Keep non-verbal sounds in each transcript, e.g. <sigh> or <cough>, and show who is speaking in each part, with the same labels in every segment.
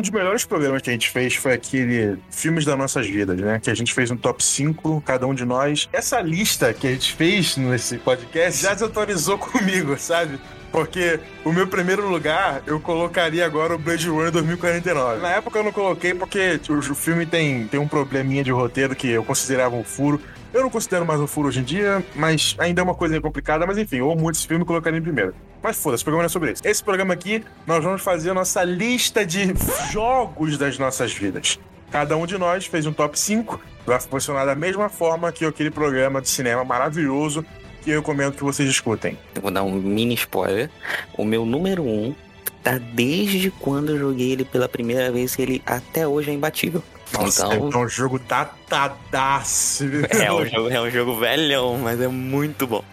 Speaker 1: um dos melhores programas que a gente fez foi aquele Filmes das Nossas Vidas, né? Que a gente fez um top 5, cada um de nós. Essa lista que a gente fez nesse podcast já desatualizou <laughs> comigo, sabe? Porque o meu primeiro lugar, eu colocaria agora o Blade Runner 2049. Na época eu não coloquei porque o filme tem, tem um probleminha de roteiro que eu considerava um furo. Eu não considero mais um furo hoje em dia, mas ainda é uma coisa complicada. Mas enfim, amo muito esse filme colocaria em primeiro. Mas foda-se, o programa não é sobre isso. Esse programa aqui, nós vamos fazer a nossa lista de jogos das nossas vidas. Cada um de nós fez um top 5. Vai funcionar da mesma forma que aquele programa de cinema maravilhoso que eu recomendo que vocês escutem.
Speaker 2: Eu vou dar um mini spoiler. O meu número 1 um tá desde quando eu joguei ele pela primeira vez, ele até hoje é imbatível.
Speaker 1: Nossa, então, então o jogo datadaço.
Speaker 2: É um jogo, é um jogo velhão, mas é muito bom.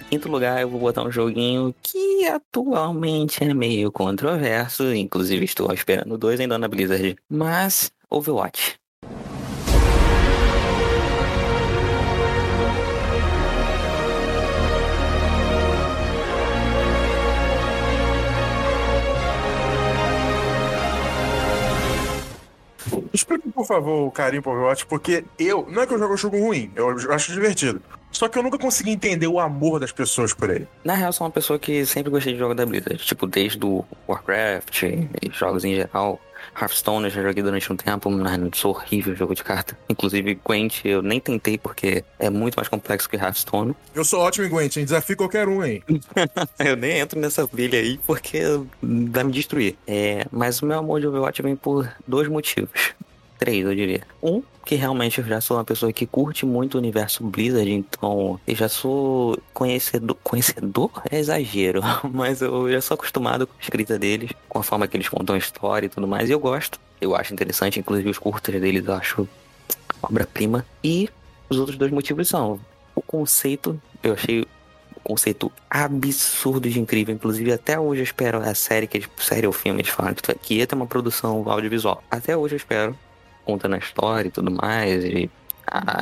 Speaker 2: Em quinto lugar, eu vou botar um joguinho que atualmente é meio controverso. Inclusive, estou esperando dois ainda na Blizzard. Mas, Overwatch.
Speaker 1: Explique, por favor, o carinho pro Overwatch, porque eu. Não é que eu jogo um jogo ruim, eu acho divertido. Só que eu nunca consegui entender o amor das pessoas por ele.
Speaker 2: Na real, sou uma pessoa que sempre gostei de jogos da Blizzard. Tipo, desde o Warcraft e jogos em geral. Hearthstone eu já joguei durante um tempo, mas sou horrível jogo de carta. Inclusive, Gwent eu nem tentei porque é muito mais complexo que Hearthstone.
Speaker 1: Eu sou ótimo em Gwent, hein? Desafio qualquer um, hein? <laughs>
Speaker 2: eu nem entro nessa pilha aí porque vai me destruir. É, mas o meu amor de Overwatch vem por dois motivos três, eu diria. Um, que realmente eu já sou uma pessoa que curte muito o universo Blizzard, então eu já sou conhecedor. Conhecedor é exagero, <laughs> mas eu já sou acostumado com a escrita deles, com a forma que eles contam a história e tudo mais, e eu gosto. Eu acho interessante, inclusive os curtas deles eu acho obra-prima. E os outros dois motivos são o conceito, eu achei conceito absurdo de incrível. Inclusive, até hoje eu espero a série, que série ou filme, eles falam que ia ter uma produção audiovisual. Até hoje eu espero contando a história e tudo mais, e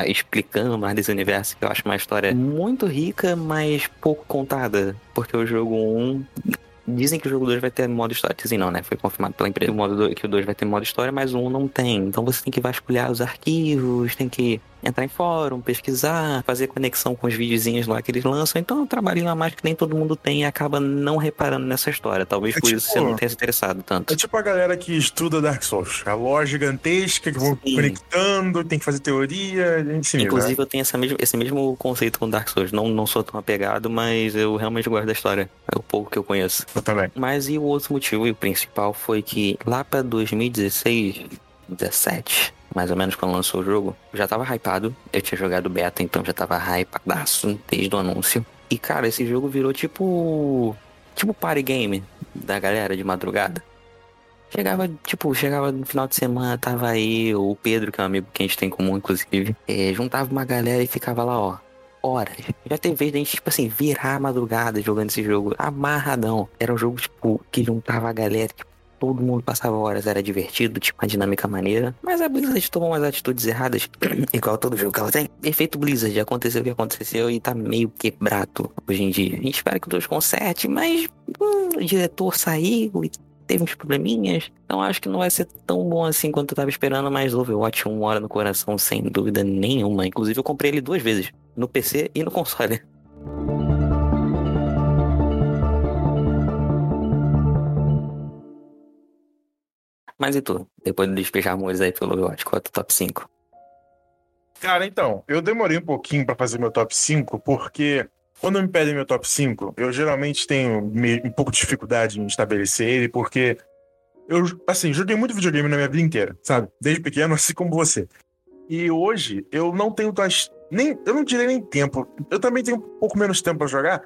Speaker 2: explicando mais desse universo, que eu acho uma história muito rica, mas pouco contada. Porque o jogo 1 Dizem que o jogo 2 vai ter modo história. Dizem não, né? Foi confirmado pela empresa o modo 2, que o 2 vai ter modo história, mas o 1 não tem. Então você tem que vasculhar os arquivos, tem que entrar em fórum, pesquisar, fazer conexão com os videozinhos lá que eles lançam. Então é um trabalhinho a mais que nem todo mundo tem e acaba não reparando nessa história. Talvez é por tipo, isso você não tenha se interessado tanto.
Speaker 1: É tipo a galera que estuda Dark Souls. A loja gigantesca que vão Sim. conectando, tem que fazer teoria. Enfim,
Speaker 2: Inclusive né? eu tenho essa mesmo, esse mesmo conceito com Dark Souls. Não, não sou tão apegado, mas eu realmente gosto da história. É o pouco que eu conheço.
Speaker 1: Eu também.
Speaker 2: Mas e o outro motivo, e o principal, foi que lá pra 2016, 17, mais ou menos quando lançou o jogo, eu já tava hypado. Eu tinha jogado beta, então já tava hypadaço desde o anúncio. E cara, esse jogo virou tipo. Tipo party game da galera de madrugada. Chegava, tipo, chegava no final de semana, tava aí o Pedro, que é um amigo que a gente tem em comum, inclusive. É, juntava uma galera e ficava lá, ó horas. Já teve vez da gente, tipo assim, virar a madrugada jogando esse jogo amarradão. Era um jogo, tipo, que juntava a galera, tipo, todo mundo passava horas, era divertido, tipo, uma dinâmica maneira. Mas a Blizzard tomou umas atitudes erradas, <clears throat> igual todo jogo que ela tem. Efeito Blizzard, aconteceu o que aconteceu e tá meio quebrado hoje em dia. A gente espera que o 2 conserte, mas hum, o diretor saiu e teve uns probleminhas. Então acho que não vai ser tão bom assim quanto eu tava esperando, mas Overwatch um hora no coração, sem dúvida nenhuma. Inclusive eu comprei ele duas vezes, no PC e no console. Mas e tu? Depois de despejar amores aí pelo Overwatch, qual é o top 5?
Speaker 1: Cara, então, eu demorei um pouquinho para fazer meu top 5, porque quando me pedem meu top 5, eu geralmente tenho um pouco de dificuldade em estabelecer ele, porque eu, assim, joguei muito videogame na minha vida inteira, sabe? Desde pequeno, <laughs> assim como você. E hoje eu não tenho nem eu não direi nem tempo. Eu também tenho um pouco menos tempo para jogar,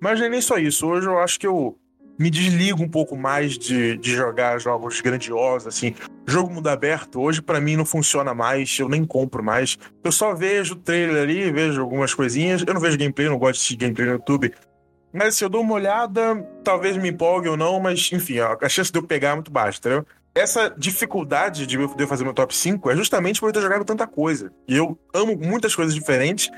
Speaker 1: mas nem só isso. Hoje eu acho que eu me desligo um pouco mais de, de jogar jogos grandiosos, assim. Jogo mundo aberto, hoje para mim não funciona mais, eu nem compro mais. Eu só vejo o trailer ali, vejo algumas coisinhas. Eu não vejo gameplay, não gosto de assistir gameplay no YouTube. Mas se eu dou uma olhada, talvez me empolgue ou não, mas enfim, a chance de eu pegar é muito baixa, entendeu? Essa dificuldade de eu fazer meu top 5 é justamente por eu ter jogado tanta coisa. E eu amo muitas coisas diferentes.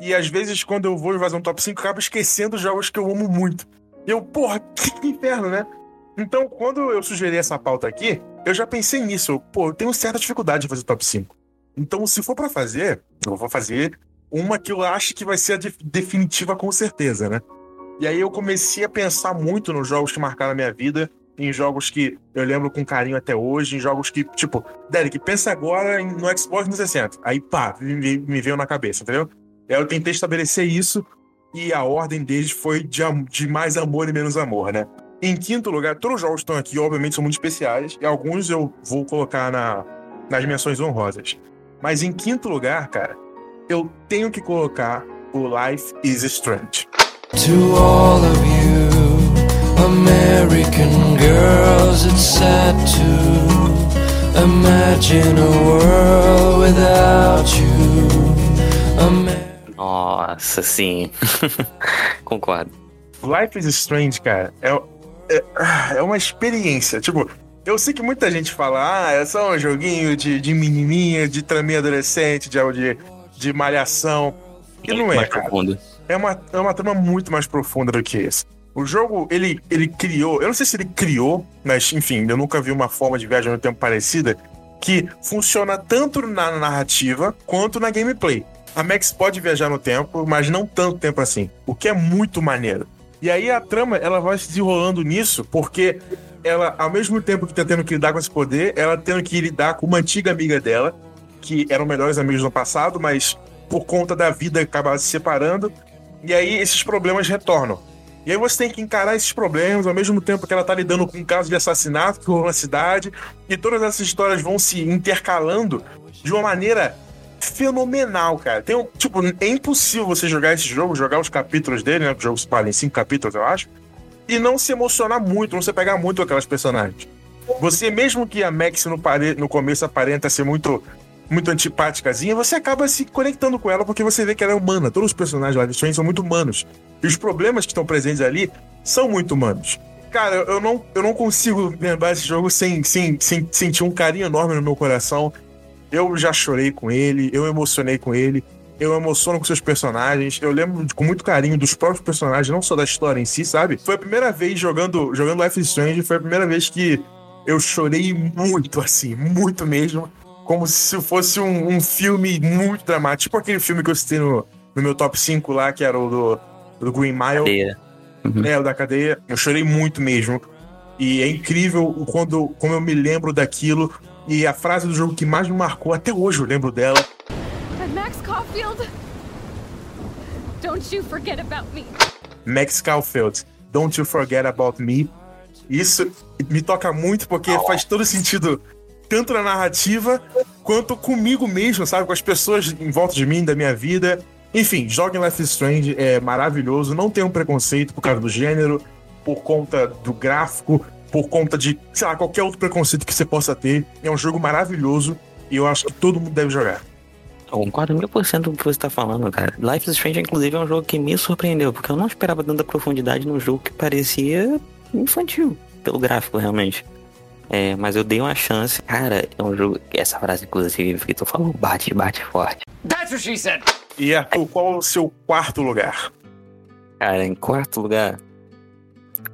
Speaker 1: E às vezes, quando eu vou fazer um top 5, eu acabo esquecendo jogos que eu amo muito. Eu, porra, que inferno, né? Então, quando eu sugeri essa pauta aqui, eu já pensei nisso. Eu, pô, eu tenho certa dificuldade de fazer top 5. Então, se for para fazer, eu vou fazer uma que eu acho que vai ser a de definitiva com certeza, né? E aí eu comecei a pensar muito nos jogos que marcaram a minha vida, em jogos que eu lembro com carinho até hoje, em jogos que, tipo, Derek, pensa agora no Xbox 360. Aí, pá, me, me veio na cabeça, entendeu? Aí eu tentei estabelecer isso e a ordem deles foi de, de mais amor e menos amor, né? Em quinto lugar, todos os jogos estão aqui, obviamente, são muito especiais, e alguns eu vou colocar na, nas menções honrosas. Mas em quinto lugar, cara, eu tenho que colocar o Life is Strange. To all of you, American girls, it's sad to imagine a world without
Speaker 2: you. Nossa, sim. <laughs> Concordo.
Speaker 1: Life is Strange, cara, é, é, é uma experiência. Tipo, eu sei que muita gente fala, ah, é só um joguinho de, de menininha, de traminha adolescente, de, de, de malhação. E não é, cara. É uma, é uma trama muito mais profunda do que isso. O jogo, ele, ele criou, eu não sei se ele criou, mas enfim, eu nunca vi uma forma de viagem no tempo parecida, que funciona tanto na narrativa quanto na gameplay. A Max pode viajar no tempo, mas não tanto tempo assim, o que é muito maneiro. E aí a trama, ela vai se desenrolando nisso, porque ela, ao mesmo tempo que tá tendo que lidar com esse poder, ela tendo que lidar com uma antiga amiga dela, que eram melhores amigos no passado, mas por conta da vida acabaram se separando. E aí esses problemas retornam. E aí você tem que encarar esses problemas ao mesmo tempo que ela tá lidando com um caso de assassinato que rolou na cidade. E todas essas histórias vão se intercalando de uma maneira fenomenal, cara. Tem um, tipo, é impossível você jogar esse jogo, jogar os capítulos dele, né? O jogo se fala em cinco capítulos, eu acho e não se emocionar muito, não se pegar muito aquelas personagens. Você, mesmo que a Max no, pare... no começo aparenta ser muito muito antipáticazinha, você acaba se conectando com ela porque você vê que ela é humana. Todos os personagens lá de Strange são muito humanos. E os problemas que estão presentes ali são muito humanos. Cara, eu não, eu não consigo lembrar esse jogo sem, sem, sem sentir um carinho enorme no meu coração. Eu já chorei com ele, eu emocionei com ele eu emociono com seus personagens. Eu lembro com muito carinho dos próprios personagens, não só da história em si, sabe? Foi a primeira vez jogando, jogando Life is Strange, foi a primeira vez que eu chorei muito, assim, muito mesmo. Como se fosse um, um filme muito dramático. Tipo aquele filme que eu citei no, no meu top 5 lá, que era o do, do Green Mile.
Speaker 2: Cadeia.
Speaker 1: Uhum. É, o da cadeia. Eu chorei muito mesmo. E é incrível quando, como eu me lembro daquilo. E a frase do jogo que mais me marcou, até hoje eu lembro dela. Max Caulfield, don't you forget about me. Max Caulfield, don't you forget about me. Isso me toca muito porque faz todo sentido tanto na narrativa quanto comigo mesmo, sabe? Com as pessoas em volta de mim, da minha vida. Enfim, joguem Life is Strange, é maravilhoso. Não tenham preconceito por causa do gênero, por conta do gráfico, por conta de, sei lá, qualquer outro preconceito que você possa ter. É um jogo maravilhoso e eu acho que todo mundo deve jogar.
Speaker 2: Eu concordo mil por cento com o que você tá falando, cara. Life is Strange, inclusive, é um jogo que me surpreendeu, porque eu não esperava tanta profundidade num jogo que parecia infantil, pelo gráfico, realmente. É, mas eu dei uma chance. Cara, é um jogo. Essa frase, inclusive, que tu falou, bate, bate forte. That's what she
Speaker 1: said! E Arthur, qual é o seu quarto lugar?
Speaker 2: Cara, em quarto lugar,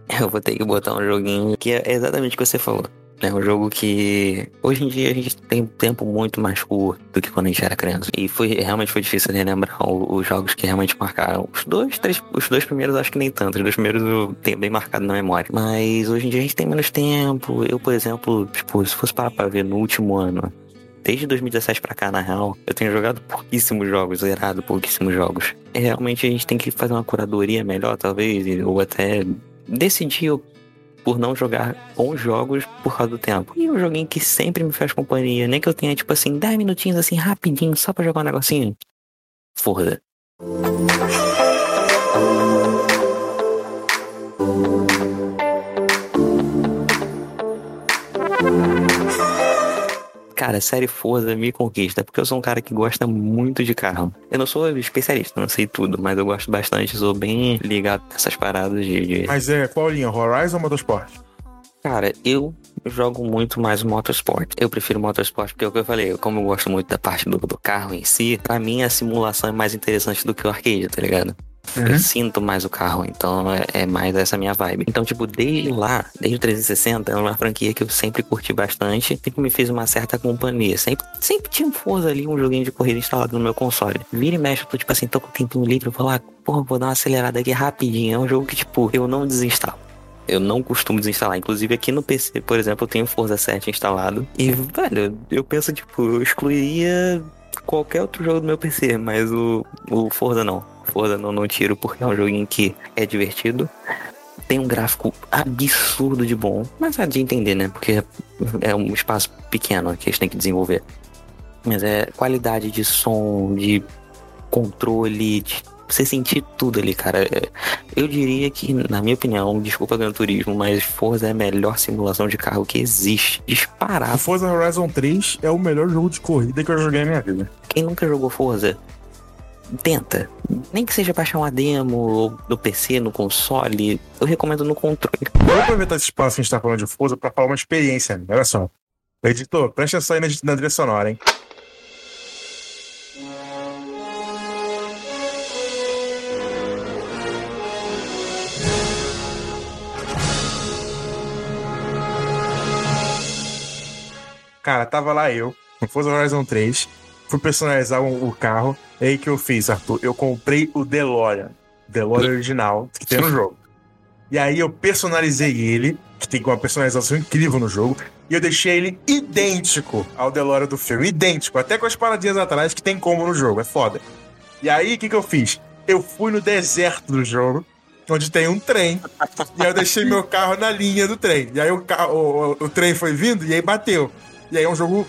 Speaker 2: <laughs> eu vou ter que botar um joguinho que é exatamente o que você falou. É um jogo que hoje em dia a gente tem um tempo muito mais curto do que quando a gente era criança. E foi realmente foi difícil relembrar os jogos que realmente marcaram. Os dois, três, os dois primeiros acho que nem tanto. Os dois primeiros eu tenho bem marcado na memória. Mas hoje em dia a gente tem menos tempo. Eu, por exemplo, tipo, se fosse parar pra ver no último ano, desde 2017 pra cá, na real, eu tenho jogado pouquíssimos jogos, zerado pouquíssimos jogos. E realmente a gente tem que fazer uma curadoria melhor, talvez, ou até decidir por não jogar bons jogos por causa do tempo. E um joguinho que sempre me faz companhia, nem que eu tenha, tipo assim, 10 minutinhos assim, rapidinho, só pra jogar um negocinho. Forza. Cara, série Forza me conquista, porque eu sou um cara que gosta muito de carro. Eu não sou especialista, não sei tudo, mas eu gosto bastante, sou bem ligado nessas paradas de.
Speaker 1: Mas é qual linha? Horizon ou Motorsport?
Speaker 2: Cara, eu jogo muito mais o Motorsport. Eu prefiro Motorsport porque é o que eu falei, como eu gosto muito da parte do, do carro em si, pra mim a simulação é mais interessante do que o arcade, tá ligado? Uhum. Eu sinto mais o carro, então é, é, mais essa minha vibe. Então, tipo, desde lá, desde o 360, é uma franquia que eu sempre curti bastante, sempre me fez uma certa companhia. Sempre, sempre tinha um Forza ali, um joguinho de corrida instalado no meu console. Vira e mexe, eu tô tipo assim, tô com o tempinho livre, eu vou lá, porra, vou dar uma acelerada aqui rapidinho. É um jogo que, tipo, eu não desinstalo. Eu não costumo desinstalar. Inclusive aqui no PC, por exemplo, eu tenho Forza 7 instalado. E, velho, eu penso, tipo, eu excluiria qualquer outro jogo do meu PC, mas o, o Forza não. Forza não, não tiro porque é um joguinho que é divertido. Tem um gráfico absurdo de bom, mas é de entender, né? Porque é um espaço pequeno que eles têm que desenvolver. Mas é qualidade de som, de controle, de você sentir tudo ali, cara. É, eu diria que, na minha opinião, desculpa Gran Turismo, mas Forza é a melhor simulação de carro que existe. Disparado.
Speaker 1: Forza Horizon 3 é o melhor jogo de corrida que eu joguei na minha vida.
Speaker 2: Quem nunca jogou Forza, tenta. Nem que seja baixar uma demo no PC, no console, eu recomendo no controle.
Speaker 1: Vou aproveitar esse espaço que a gente tá falando de Forza pra falar uma experiência, né? olha só. Editor, presta atenção aí na, na trilha sonora, hein? Cara, tava lá eu, no Forza Horizon 3, fui personalizar o, carro. E aí que eu fiz, Arthur? Eu comprei o DeLorean. DeLorean original, que tem no <laughs> jogo. E aí eu personalizei ele, que tem uma personalização incrível no jogo, e eu deixei ele idêntico ao DeLorean do filme. Idêntico, até com as paradinhas atrás que tem como no jogo, é foda. E aí, o que, que eu fiz? Eu fui no deserto do jogo, onde tem um trem, e aí eu deixei meu carro na linha do trem. E aí o, carro, o, o, o trem foi vindo e aí bateu. E aí é um jogo.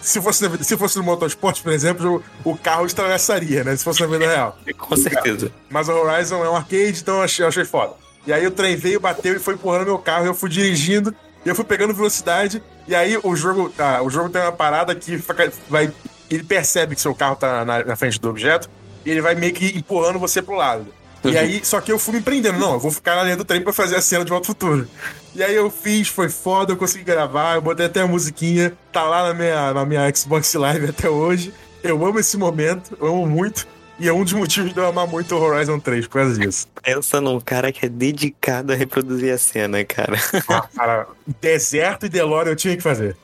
Speaker 1: Se fosse, se fosse no Motorsport, por exemplo, o carro estragaçaria, né? Se fosse na vida real. <laughs>
Speaker 2: Com certeza.
Speaker 1: Mas o Horizon é um arcade, então eu achei, eu achei foda. E aí o trem veio, bateu e foi empurrando meu carro, eu fui dirigindo, e eu fui pegando velocidade, e aí o jogo. Ah, o jogo tem uma parada que vai. Ele percebe que seu carro tá na, na frente do objeto, e ele vai meio que empurrando você pro lado. E aí, só que eu fui me prendendo. Não, eu vou ficar na linha do trem pra fazer a cena de Volta ao Futuro. E aí eu fiz, foi foda, eu consegui gravar, eu botei até a musiquinha, tá lá na minha, na minha Xbox Live até hoje. Eu amo esse momento, eu amo muito. E é um dos motivos de eu amar muito o Horizon 3 por causa disso.
Speaker 2: Pensa num cara que é dedicado a reproduzir a cena, cara.
Speaker 1: Ah, cara, deserto e DeLorean eu tinha que fazer.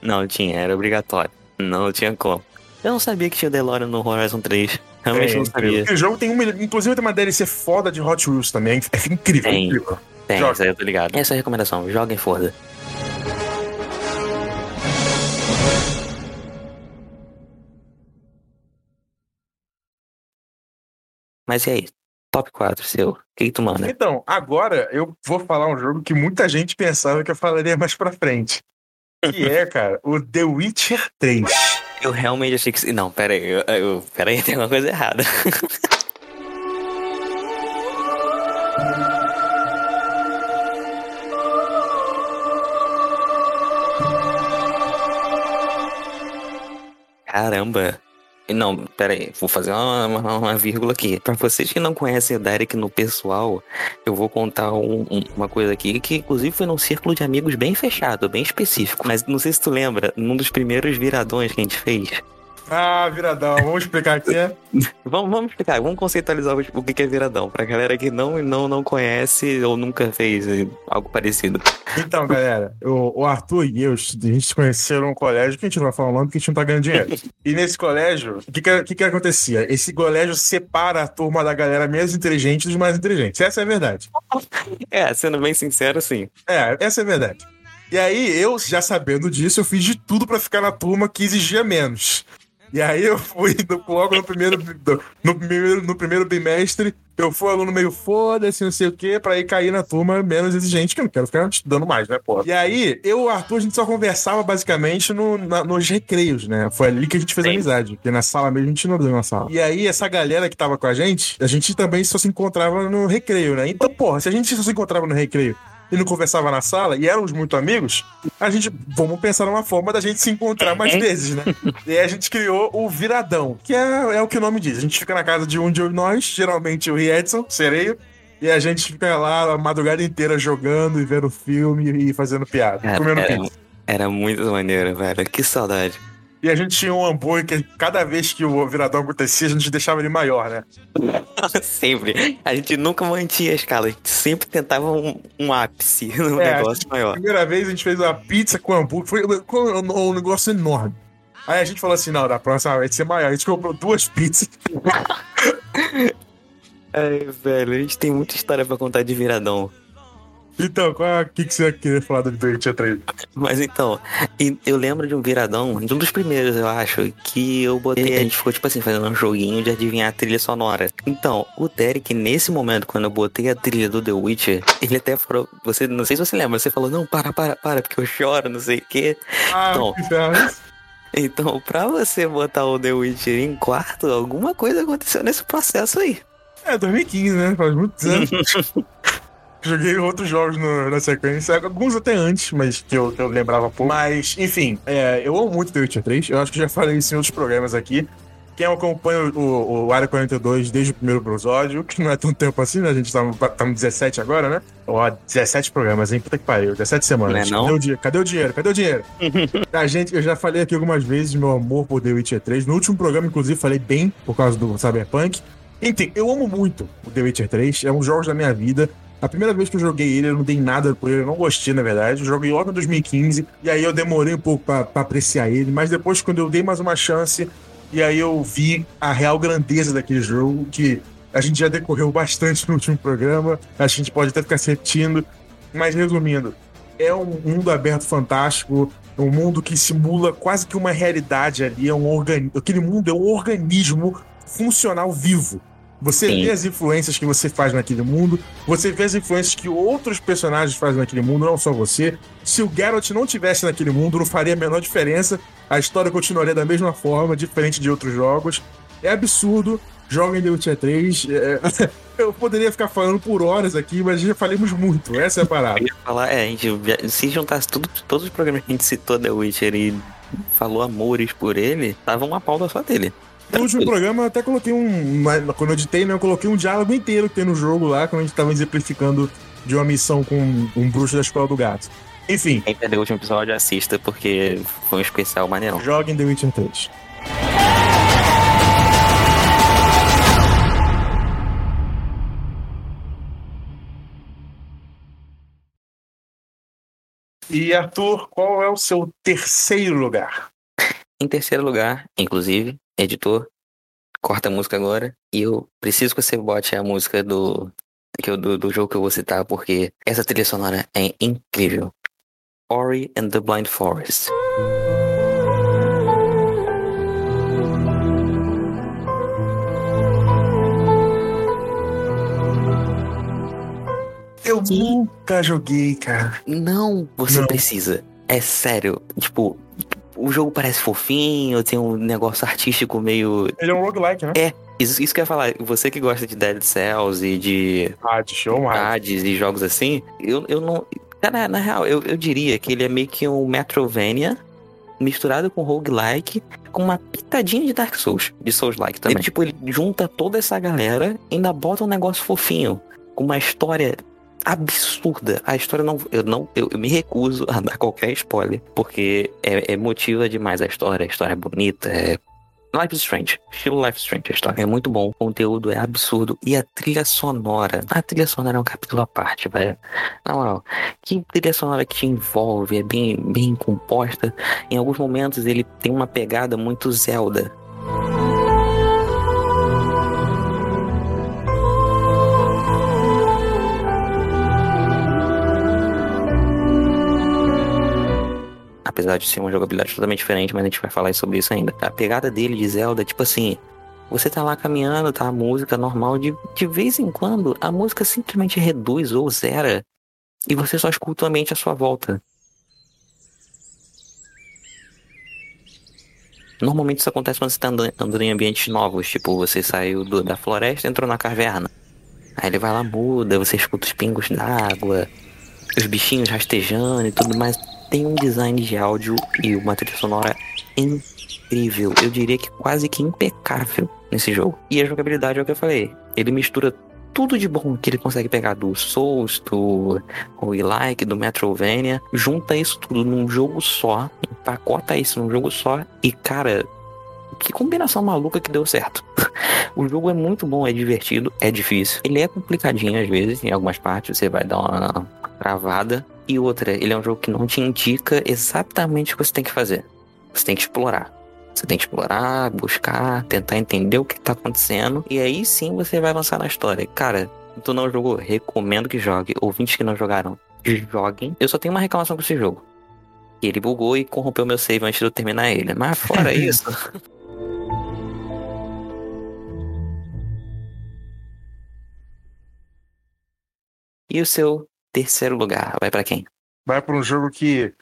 Speaker 2: Não, tinha, era obrigatório. Não tinha como. Eu não sabia que tinha DeLorean no Horizon 3. Realmente é, não sabia.
Speaker 1: O jogo tem uma. Inclusive tem uma DLC foda de Hot Wheels também. É incrível.
Speaker 2: Tem,
Speaker 1: incrível.
Speaker 2: Tem Joga. isso aí eu tô ligado. Essa é a recomendação. Joguem Forza. Mas e aí? Top 4 seu. O que, que tu manda?
Speaker 1: Então, agora eu vou falar um jogo que muita gente pensava que eu falaria mais pra frente. Que é, <laughs> cara, o The Witcher 3.
Speaker 2: Eu realmente achei que. Não, pera aí. Eu, eu, pera aí, tem alguma coisa errada. <laughs> Caramba. Não, pera aí, vou fazer uma, uma, uma, vírgula aqui. Para vocês que não conhecem o Derek no pessoal, eu vou contar um, um, uma coisa aqui que, inclusive, foi num círculo de amigos bem fechado, bem específico. Mas não sei se tu lembra, num dos primeiros viradões que a gente fez,
Speaker 1: ah, viradão. Vamos explicar aqui, é?
Speaker 2: vamos, vamos explicar, vamos conceitualizar o que é viradão, pra galera que não, não, não conhece ou nunca fez algo parecido.
Speaker 1: Então, galera, o, o Arthur e eu, a gente se conheceram no colégio, que a gente não vai falar o nome porque a gente não tá ganhando dinheiro. e nesse colégio, o que que, que que acontecia? Esse colégio separa a turma da galera menos inteligente dos mais inteligentes. Essa é a verdade. <laughs>
Speaker 2: É, sendo bem sincero, sim.
Speaker 1: É, essa é a verdade. E aí, eu, já sabendo disso, eu fiz de tudo para ficar na turma que exigia menos. E aí eu fui <laughs> logo no primeiro, no primeiro, no primeiro bimestre, eu fui aluno meio foda-se, não sei o quê, pra ir cair na turma menos exigente, que eu não quero ficar estudando mais, né, porra? E aí, eu e o Arthur, a gente só conversava basicamente no, na, nos recreios, né? Foi ali que a gente fez Sim. amizade, porque na sala mesmo a gente não deu uma sala. E aí, essa galera que tava com a gente, a gente também só se encontrava no recreio, né? Então, porra, se a gente só se encontrava no recreio e não conversava na sala e éramos muito amigos, a gente, vamos pensar numa forma da gente se encontrar mais vezes, né? <laughs> E aí a gente criou o Viradão, que é, é o que o nome diz. A gente fica na casa de um de nós, geralmente o Edson, sereio, e a gente fica lá a madrugada inteira jogando e vendo filme e fazendo piada,
Speaker 2: Cara,
Speaker 1: comendo
Speaker 2: era,
Speaker 1: pizza.
Speaker 2: Era muito maneiro, velho. Que saudade.
Speaker 1: E a gente tinha um hambúrguer que cada vez que o viradão acontecia, a gente deixava ele maior, né? <laughs>
Speaker 2: sempre. A gente nunca mantinha a escala, a gente sempre tentava um, um ápice no
Speaker 1: É,
Speaker 2: negócio
Speaker 1: A
Speaker 2: maior.
Speaker 1: primeira vez a gente fez uma pizza com hambúrguer, foi, foi um, um negócio enorme. Aí a gente falou assim: não, da próxima vai ser maior. A gente comprou duas pizzas.
Speaker 2: Ai, <laughs> velho, a gente tem muita história pra contar de viradão.
Speaker 1: Então, qual é, o que, que você queria falar do Date 3?
Speaker 2: Mas então, eu lembro de um viradão, de um dos primeiros, eu acho, que eu botei. A gente ficou, tipo assim, fazendo um joguinho de adivinhar a trilha sonora. Então, o Derek, nesse momento, quando eu botei a trilha do The Witcher, ele até falou. Você, não sei se você lembra, você falou, não, para, para, para, porque eu choro, não sei o quê.
Speaker 1: Ah,
Speaker 2: Então. Então, pra você botar o The Witcher em quarto, alguma coisa aconteceu nesse processo aí.
Speaker 1: É, 2015, né? Faz muitos anos. <laughs> Joguei outros jogos no- na sequência, alguns até antes, mas que eu, que eu lembrava pouco. Mas, enfim, é, eu amo muito The Witcher 3. Eu acho que já falei isso em outros programas aqui. Quem acompanha o, o Área 42 desde o primeiro episódio, que não é tanto tempo assim, né? A gente tá, no- tá no 17 agora, né? Ó, 17 programas, hein? Puta que pariu, 17 semanas.
Speaker 2: Não é não?
Speaker 1: Cadê, o cadê o dinheiro? Cadê o dinheiro? <laughs> A gente, eu já falei aqui algumas vezes meu amor por The Witcher 3. No último programa, inclusive, falei bem por causa do Cyberpunk. Enfim, eu amo muito o The Witcher 3. É um jogo da minha vida. A primeira vez que eu joguei ele, eu não dei nada por ele, eu não gostei, na verdade. Eu joguei logo em 2015, e aí eu demorei um pouco pra apreciar ele, mas depois, quando eu dei mais uma chance, e aí eu vi a real grandeza daquele jogo, que a gente já decorreu bastante <laughs> no último programa, a gente pode até ficar se repetindo, mas resumindo, é um mundo aberto fantástico, um mundo que simula quase que uma realidade ali, é um organi... aquele mundo é um organismo funcional vivo. Você
Speaker 2: Sim.
Speaker 1: vê as influências que você faz naquele mundo, você vê as influências que outros personagens fazem naquele mundo, não só você. Se o Geralt não tivesse naquele mundo, não faria a menor diferença. A história continuaria da mesma forma, diferente de outros jogos. É absurdo. Joguem The Witcher 3. É, <laughs> Eu poderia ficar falando por horas aqui, mas já falamos muito. Essa é a parada.
Speaker 2: Eu ia falar, é, a gente, se juntasse tudo, todos os programas que a gente citou The Witcher e falou amores por ele, tava uma pauta só dele.
Speaker 1: No último programa eu até coloquei um. Quando eu editei, né? Eu coloquei um diálogo inteiro que tem no jogo lá, quando a gente tava exemplificando de uma missão com um, um bruxo da escola do gato. Enfim,
Speaker 2: Quem perdeu o último episódio, assista, porque foi um especial maneirão.
Speaker 1: joguem The Witcher 3. E Arthur, qual é o seu terceiro lugar?
Speaker 2: Em terceiro lugar, inclusive, editor, corta a música agora. E eu preciso que você bote a música do, que eu- do, do jogo que eu vou citar, porque essa trilha sonora é incrível. Ori and the Blind Forest.
Speaker 1: Eu nunca joguei, cara.
Speaker 2: Não, você
Speaker 1: Não.
Speaker 2: precisa. É sério. Tipo, o jogo parece fofinho, tem um negócio artístico meio.
Speaker 1: Ele é um roguelike, né?
Speaker 2: Isso, isso que eu ia falar. Você que gosta de Dead Cells e de
Speaker 1: Ah, de show.
Speaker 2: Hades e jogos assim, eu, eu não. Cara, na real, eu, eu diria que ele é meio que um Metrovania misturado com roguelike, com uma pitadinha de Dark Souls, de Souls-like também. Ele, tipo, ele junta toda essa galera e ainda bota um negócio fofinho, com uma história absurda. A história não. Eu não. Eu, eu me recuso a dar qualquer spoiler, porque é, é emotiva demais a história. A história é bonita, é. Life is Strange. Estilo Life is Strange a história. É muito bom. O conteúdo é absurdo. E a trilha sonora. A trilha sonora é um capítulo à parte, velho. Na moral, que trilha sonora que te envolve, é bem, bem composta. Em alguns momentos ele tem uma pegada muito Zelda. Apesar de ser uma jogabilidade totalmente diferente, mas a gente vai falar sobre isso ainda. A pegada dele de Zelda, tipo assim, você tá lá caminhando, tá a música normal, de, de vez em quando a música simplesmente reduz ou zera e você só escuta o ambiente à sua volta. Normalmente isso acontece quando você tá andando, em ambientes novos, tipo, você saiu do- da floresta entrou na caverna. Aí ele vai lá, muda, você escuta os pingos d'água, os bichinhos rastejando e tudo mais. Tem um design de áudio e uma trilha sonora incrível. Eu diria que quase que impecável nesse jogo. E a jogabilidade é o que eu falei. Ele mistura tudo de bom que ele consegue pegar do Souls, do Like, do Metrovania, junta isso tudo num jogo só, empacota isso num jogo só e, cara, que combinação maluca que deu certo. <laughs> o jogo é muito bom, é divertido, é difícil. Ele é complicadinho às vezes, em algumas partes você vai dar uma travada. E outra, ele é um jogo que não te indica exatamente o que você tem que fazer. Você tem que explorar. Você tem que explorar, buscar, tentar entender o que está acontecendo. E aí sim você vai avançar na história. Cara, tu não jogou? Recomendo que jogue. Ouvintes que não jogaram, joguem. Eu só tenho uma reclamação com esse jogo. Ele bugou e corrompeu meu save antes de eu terminar ele. Mas fora <laughs> isso. e o seu terceiro lugar vai para quem?
Speaker 1: Vai para um jogo que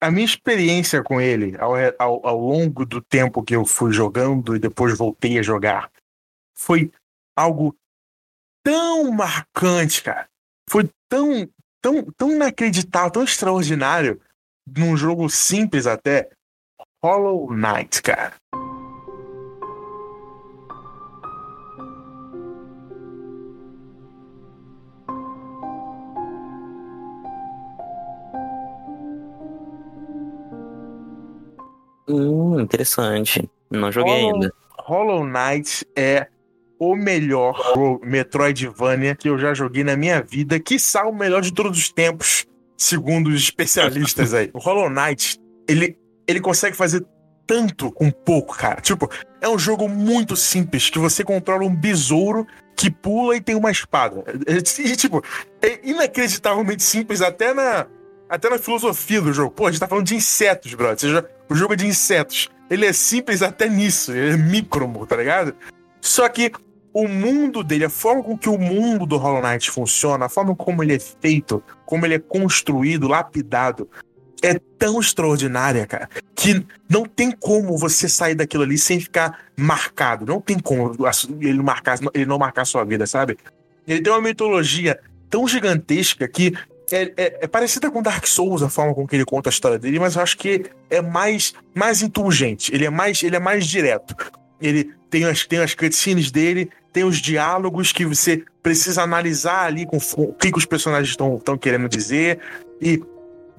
Speaker 1: a minha experiência com ele ao, ao, ao, longo do tempo que eu fui jogando e depois voltei a jogar foi algo tão marcante, cara. Foi tão, tão, tão inacreditável, tão extraordinário num jogo simples até. Hollow Knight, cara.
Speaker 2: Hum, interessante. Não joguei
Speaker 1: Hollow,
Speaker 2: ainda.
Speaker 1: Hollow Knight é o melhor Metroidvania que eu já joguei na minha vida, que o melhor de todos os tempos, segundo os especialistas aí. O Hollow Knight, ele, ele consegue fazer tanto com pouco, cara. Tipo, é um jogo muito simples, que você controla um besouro que pula e tem uma espada. E, tipo, é inacreditavelmente simples até na, até na filosofia do jogo. Pô, a gente tá falando de insetos, brother. Seja, o jogo é de insetos. Ele é simples até nisso. Ele é micromo, tá ligado? Só que o mundo dele, a forma com que o mundo do Hollow Knight funciona, a forma como ele é feito, como ele é construído, lapidado, é tão extraordinária, cara, que não tem como você sair daquilo ali sem ficar marcado. Não tem como ele, marcar, ele não marcar sua vida, sabe? Ele tem uma mitologia tão gigantesca que é, é, é, parecida com Dark Souls a forma com que ele conta a história dele, mas eu acho que é mais, mais indulgente. Ele é mais, ele é mais direto. Ele tem as, tem as cutscenes dele, tem os diálogos que você precisa analisar ali com o que, que os personagens estão querendo dizer. E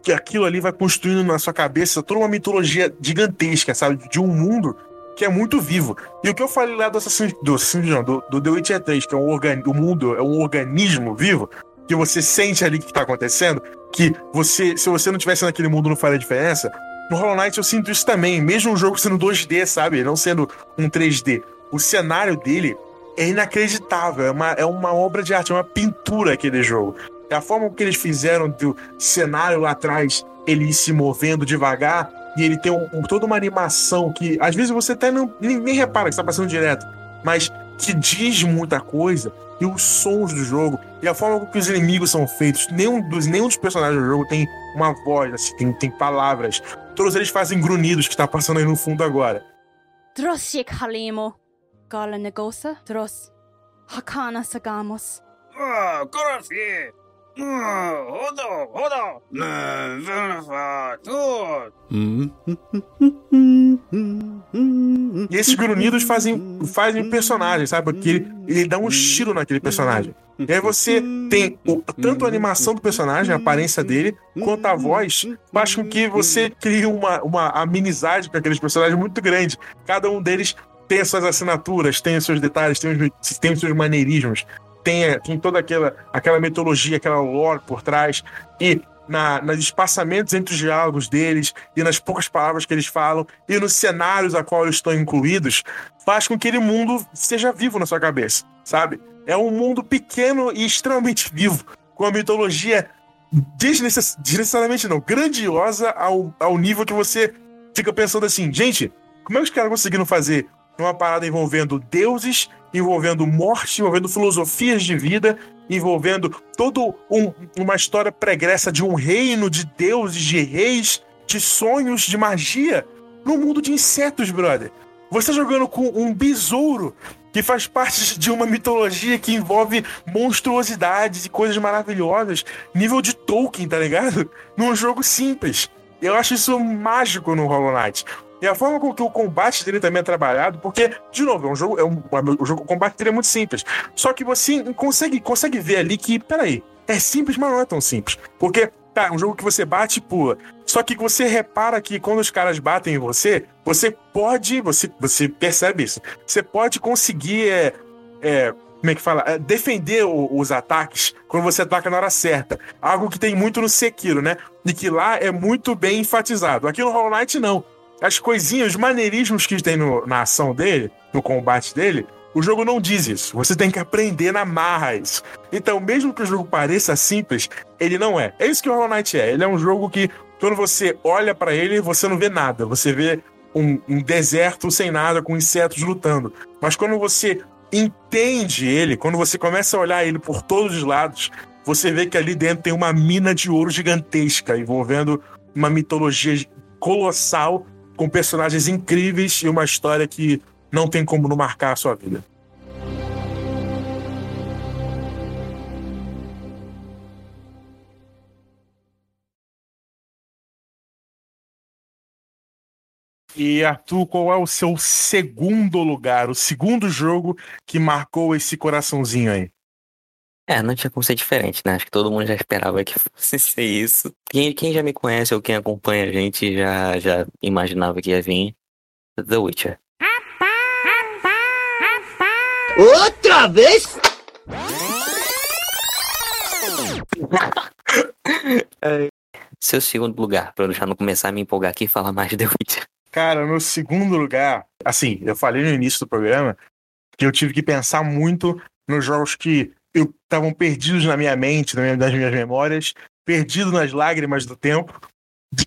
Speaker 1: que aquilo ali vai construindo na sua cabeça toda uma mitologia gigantesca, sabe? De um mundo que é muito vivo. E o que eu falei lá do Assassin's, do, do, do The Witcher 3, que é um organ, mundo é um organismo vivo, que você sente ali que tá acontecendo, que você, se você não tivesse naquele mundo não faria diferença. No Hollow Knight eu sinto isso também, mesmo o jogo sendo 2D, sabe? Não sendo um 3D. O cenário dele é inacreditável, é uma, é uma obra de arte, é uma pintura aquele jogo. A forma que eles fizeram do cenário lá atrás, ele se movendo devagar, e ele tem um, um, toda uma animação que às vezes você até não, nem, nem repara que está passando direto, mas que diz muita coisa e os sons do jogo e a forma como os inimigos são feitos. Nenhum dos, nenhum dos personagens do jogo tem uma voz, assim, tem, tem palavras. Todos eles fazem grunhidos que está passando aí no fundo agora. Droshik Halimo, Gala Negosa, Dros, Hakana Sagamos. Ah, e esses grunhidos fazem, fazem personagem, sabe? Porque ele, ele dá um estilo naquele personagem. E aí você tem o, tanto a animação do personagem, a aparência dele, quanto a voz, faz com que você crie uma, uma amenizade com aqueles personagens muito grande. Cada um deles tem as suas assinaturas, tem os seus detalhes, tem os, tem os seus maneirismos tem, tem toda aquela, aquela mitologia, aquela lore por trás, e na, nos espaçamentos entre os diálogos deles, e nas poucas palavras que eles falam, e nos cenários a qual eles estão incluídos, faz com que aquele mundo seja vivo na sua cabeça, sabe? É um mundo pequeno e extremamente vivo, com a mitologia desnecess... desnecessariamente não, grandiosa ao, ao nível que você fica pensando assim, gente, como é que os caras conseguiram fazer uma parada envolvendo deuses envolvendo morte, envolvendo filosofias de vida, envolvendo toda um, uma história pregressa de um reino de deuses, de reis, de sonhos, de magia, no mundo de insetos, brother. Você tá jogando com um besouro que faz parte de uma mitologia que envolve monstruosidades e coisas maravilhosas, nível de Tolkien, tá ligado? Num jogo simples. Eu acho isso mágico no Hollow Knight. E a forma com que o combate dele também é trabalhado, porque, de novo, é um jogo, é um, o, jogo, o combate dele é muito simples. Só que você consegue, consegue ver ali que, peraí, é simples, mas não é tão simples. Porque, tá, é um jogo que você bate e pula. Só que você repara que quando os caras batem em você, você pode, você, você percebe isso, você pode conseguir, é, é como é que fala? É, defender o, os ataques quando você ataca na hora certa. Algo que tem muito no Sekiro, né? E que lá é muito bem enfatizado. Aqui no Hollow Knight, não as coisinhas, os maneirismos que tem no, na ação dele, no combate dele, o jogo não diz isso. Você tem que aprender na marra isso. Então, mesmo que o jogo pareça simples, ele não é. É isso que o Hollow Knight é. Ele é um jogo que, quando você olha para ele, você não vê nada. Você vê um, um, deserto sem nada, com insetos lutando. Mas quando você entende ele, quando você começa a olhar ele por todos os lados, você vê que ali dentro tem uma mina de ouro gigantesca, envolvendo uma mitologia colossal com personagens incríveis e uma história que não tem como não marcar a sua vida. E Arthur, qual é o seu segundo lugar, o segundo jogo que marcou esse coraçãozinho aí?
Speaker 2: É, não tinha como ser diferente, né? Acho que todo mundo já esperava que <laughs> fosse ser isso. Quem, quem já me conhece ou quem acompanha a gente já, já imaginava que ia vir The Witcher.
Speaker 3: Outra vez? <laughs>
Speaker 2: seu segundo lugar, pra eu já não começar a me empolgar aqui e falar mais de The Witcher.
Speaker 1: Cara, no segundo lugar, assim, eu falei no início do programa que eu tive que pensar muito nos jogos que estavam perdidos na minha mente, nas minhas memórias, perdido nas lágrimas do tempo,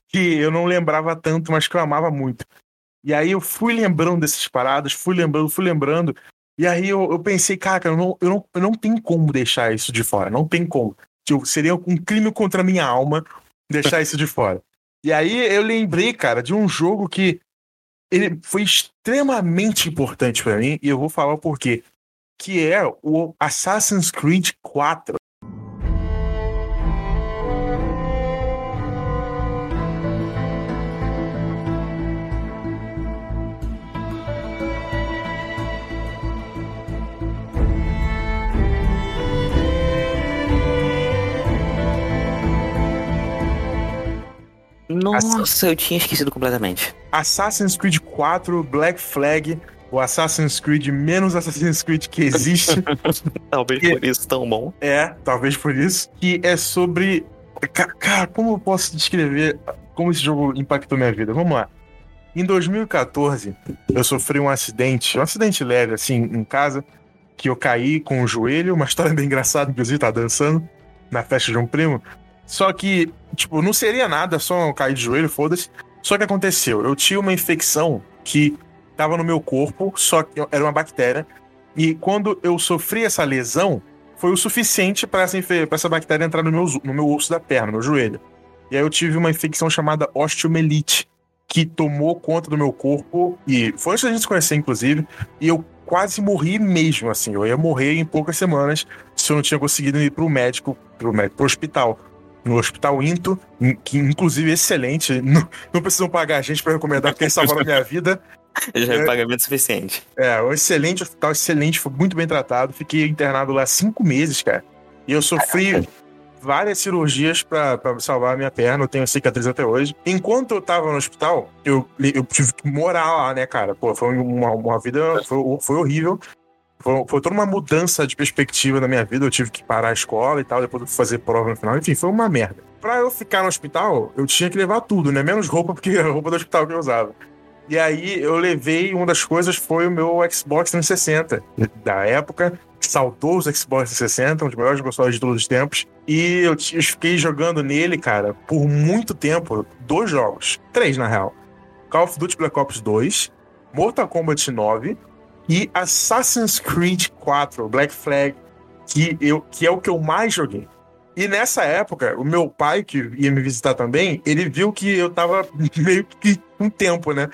Speaker 1: que eu não lembrava tanto, mas que eu amava muito. E aí eu fui lembrando dessas paradas, fui lembrando, fui lembrando. E aí eu, eu pensei, cara, eu não, eu, não, eu não tenho como deixar isso de fora, não tem como. Tipo, seria um crime contra a minha alma deixar isso de fora. E aí eu lembrei, cara, de um jogo que ele foi extremamente importante para mim, e eu vou falar o porquê que é o Assassin's Creed 4.
Speaker 2: Nossa, eu tinha esquecido completamente.
Speaker 1: Assassin's Creed 4 Black Flag o Assassin's Creed menos Assassin's Creed que existe. <laughs>
Speaker 2: talvez que, por isso tão bom.
Speaker 1: É, talvez por isso. Que é sobre. Cara, como eu posso descrever como esse jogo impactou minha vida? Vamos lá. Em 2014, eu sofri um acidente, um acidente leve, assim, em casa, que eu caí com o joelho, uma história <laughs> bem engraçada, inclusive, tá dançando na festa de um primo. Só que, tipo, não seria nada, só cair de joelho, foda-se. Só que aconteceu, eu tinha uma infecção que estava no meu corpo, só que era uma bactéria. E quando eu sofri essa lesão, foi o suficiente para essa, essa bactéria entrar no meu, no meu osso da perna, no joelho. E aí eu tive uma infecção chamada osteomelite, que tomou conta do meu corpo. E foi antes da gente se conhecer, inclusive. E eu quase morri mesmo, assim. Eu ia morrer em poucas semanas se eu não tinha conseguido ir médico, pro, médico, pro hospital. No Hospital Into, que inclusive excelente. <laughs> Não, não precisam pagar a gente para recomendar, porque salvaram a minha vida. <laughs>
Speaker 2: Já é, é pagamento suficiente.
Speaker 1: É, um excelente hospital, excelente, foi muito bem tratado. Fiquei internado lá cinco meses, cara. E eu sofri Caraca. várias cirurgias para salvar a minha perna, eu tenho cicatriz até hoje. Enquanto eu tava no hospital, eu, eu tive que morar lá, né, cara? Pô, foi uma, uma vida, foi, foi horrível. Foi, foi, toda uma mudança de perspectiva na minha vida. Eu tive que parar a escola e tal, depois fazer prova no final. Enfim, foi uma merda. Pra eu ficar no hospital, eu tinha que levar tudo, né? Menos roupa, porque <laughs> a roupa do hospital que eu usava. E aí eu levei, uma das coisas foi o meu Xbox 360 da época, saudoso Xbox 360, um dos melhores consoles de todos os tempos. E eu, eu fiquei jogando nele, cara, por muito tempo, dois jogos. Três, na real. Call of Duty Black Ops 2, Mortal Kombat 9 e Assassin's Creed 4, Black Flag, que, eu, que é o que eu mais joguei. E nessa época, o meu pai, que ia me visitar também, ele viu que eu tava <laughs> meio que um tempo, né?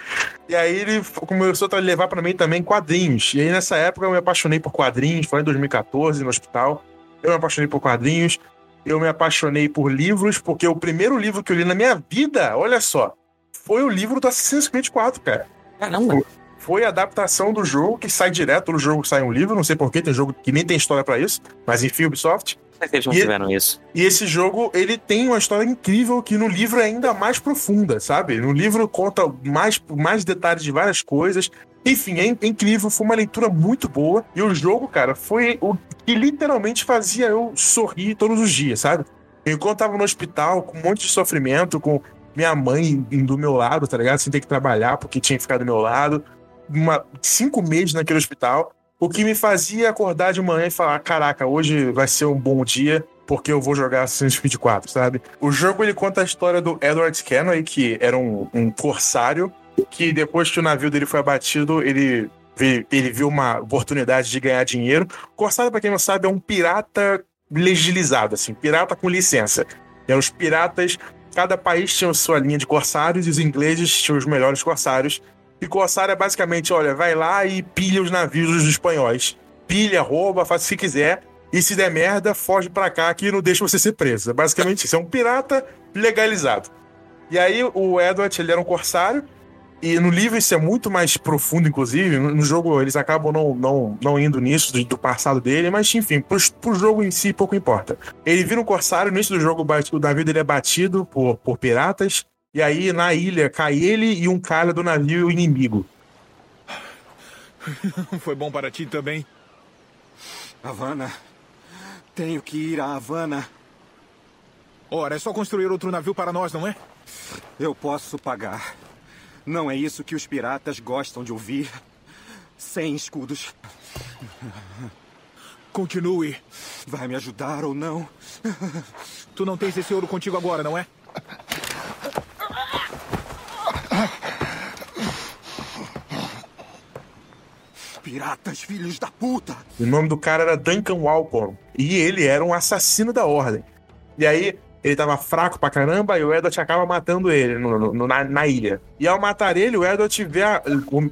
Speaker 1: E aí ele começou a levar para mim também quadrinhos. E aí nessa época eu me apaixonei por quadrinhos, foi em 2014 no hospital. Eu me apaixonei por quadrinhos. Eu me apaixonei por livros, porque o primeiro livro que eu li na minha vida, olha só, foi o livro do Assassin's Creed 4, cara.
Speaker 2: Caramba.
Speaker 1: Foi a adaptação do jogo que sai direto no jogo, sai um livro, não sei porquê, tem jogo que nem tem história pra isso, mas enfim, Ubisoft.
Speaker 2: Eles não
Speaker 1: E-
Speaker 2: tiveram isso?
Speaker 1: E esse jogo, ele tem uma história incrível que no livro é ainda mais profunda, sabe? No livro conta mais, mais detalhes de várias coisas. Enfim, é é incrível, foi uma leitura muito boa. E o jogo, cara, foi o que literalmente fazia eu sorrir todos os dias, sabe? Enquanto eu tava no hospital, com um monte de sofrimento, com minha mãe do meu lado, tá ligado? Sem ter que trabalhar porque tinha que ficar do meu lado. Uma, cinco meses naquele hospital. O que me fazia acordar de manhã e falar: caraca, hoje vai ser um bom dia porque eu vou jogar Assassin's Creed 4, sabe? O jogo ele conta a história do Edward Kenway, que era um, um corsário, que depois que o navio dele foi abatido, ele, ele viu uma oportunidade de ganhar dinheiro. Corsário, pra quem não sabe, é um pirata legislizado, assim, pirata com licença. Eram os piratas, cada país tinha sua linha de corsários e os ingleses tinham os melhores corsários. E corsário é basicamente, olha, vai lá e pilha os navios dos espanhóis. Pilha, rouba, faz o que quiser. E se der merda, foge pra cá que não deixa você ser preso. É basicamente isso. É um pirata legalizado. E aí o Edward, ele era um corsário. E no livro isso é muito mais profundo, inclusive. No jogo eles acabam não, não, não indo nisso, do, do passado dele. Mas enfim, pro, pro jogo em si pouco importa. Ele vira um corsário, no início do jogo o navio dele é batido por, por piratas. E aí na ilha cai ele e um cara do navio inimigo. <laughs>
Speaker 4: Foi bom para ti também.
Speaker 5: Havana. Tenho que ir a Havana.
Speaker 4: Ora, é só construir outro navio para nós, não é?
Speaker 5: Eu posso pagar. Não é isso que os piratas gostam de ouvir. Sem escudos.
Speaker 4: Continue.
Speaker 5: Vai me ajudar ou não?
Speaker 4: Tu não tens esse ouro contigo agora, não é? <laughs>
Speaker 5: Piratas, filhos da puta!
Speaker 1: O nome do cara era Duncan Walpole. E ele era um assassino da ordem. E aí, ele tava fraco pra caramba e o Edward acaba matando ele no- no- na, na ilha. E ao matar ele, o Edward vê a-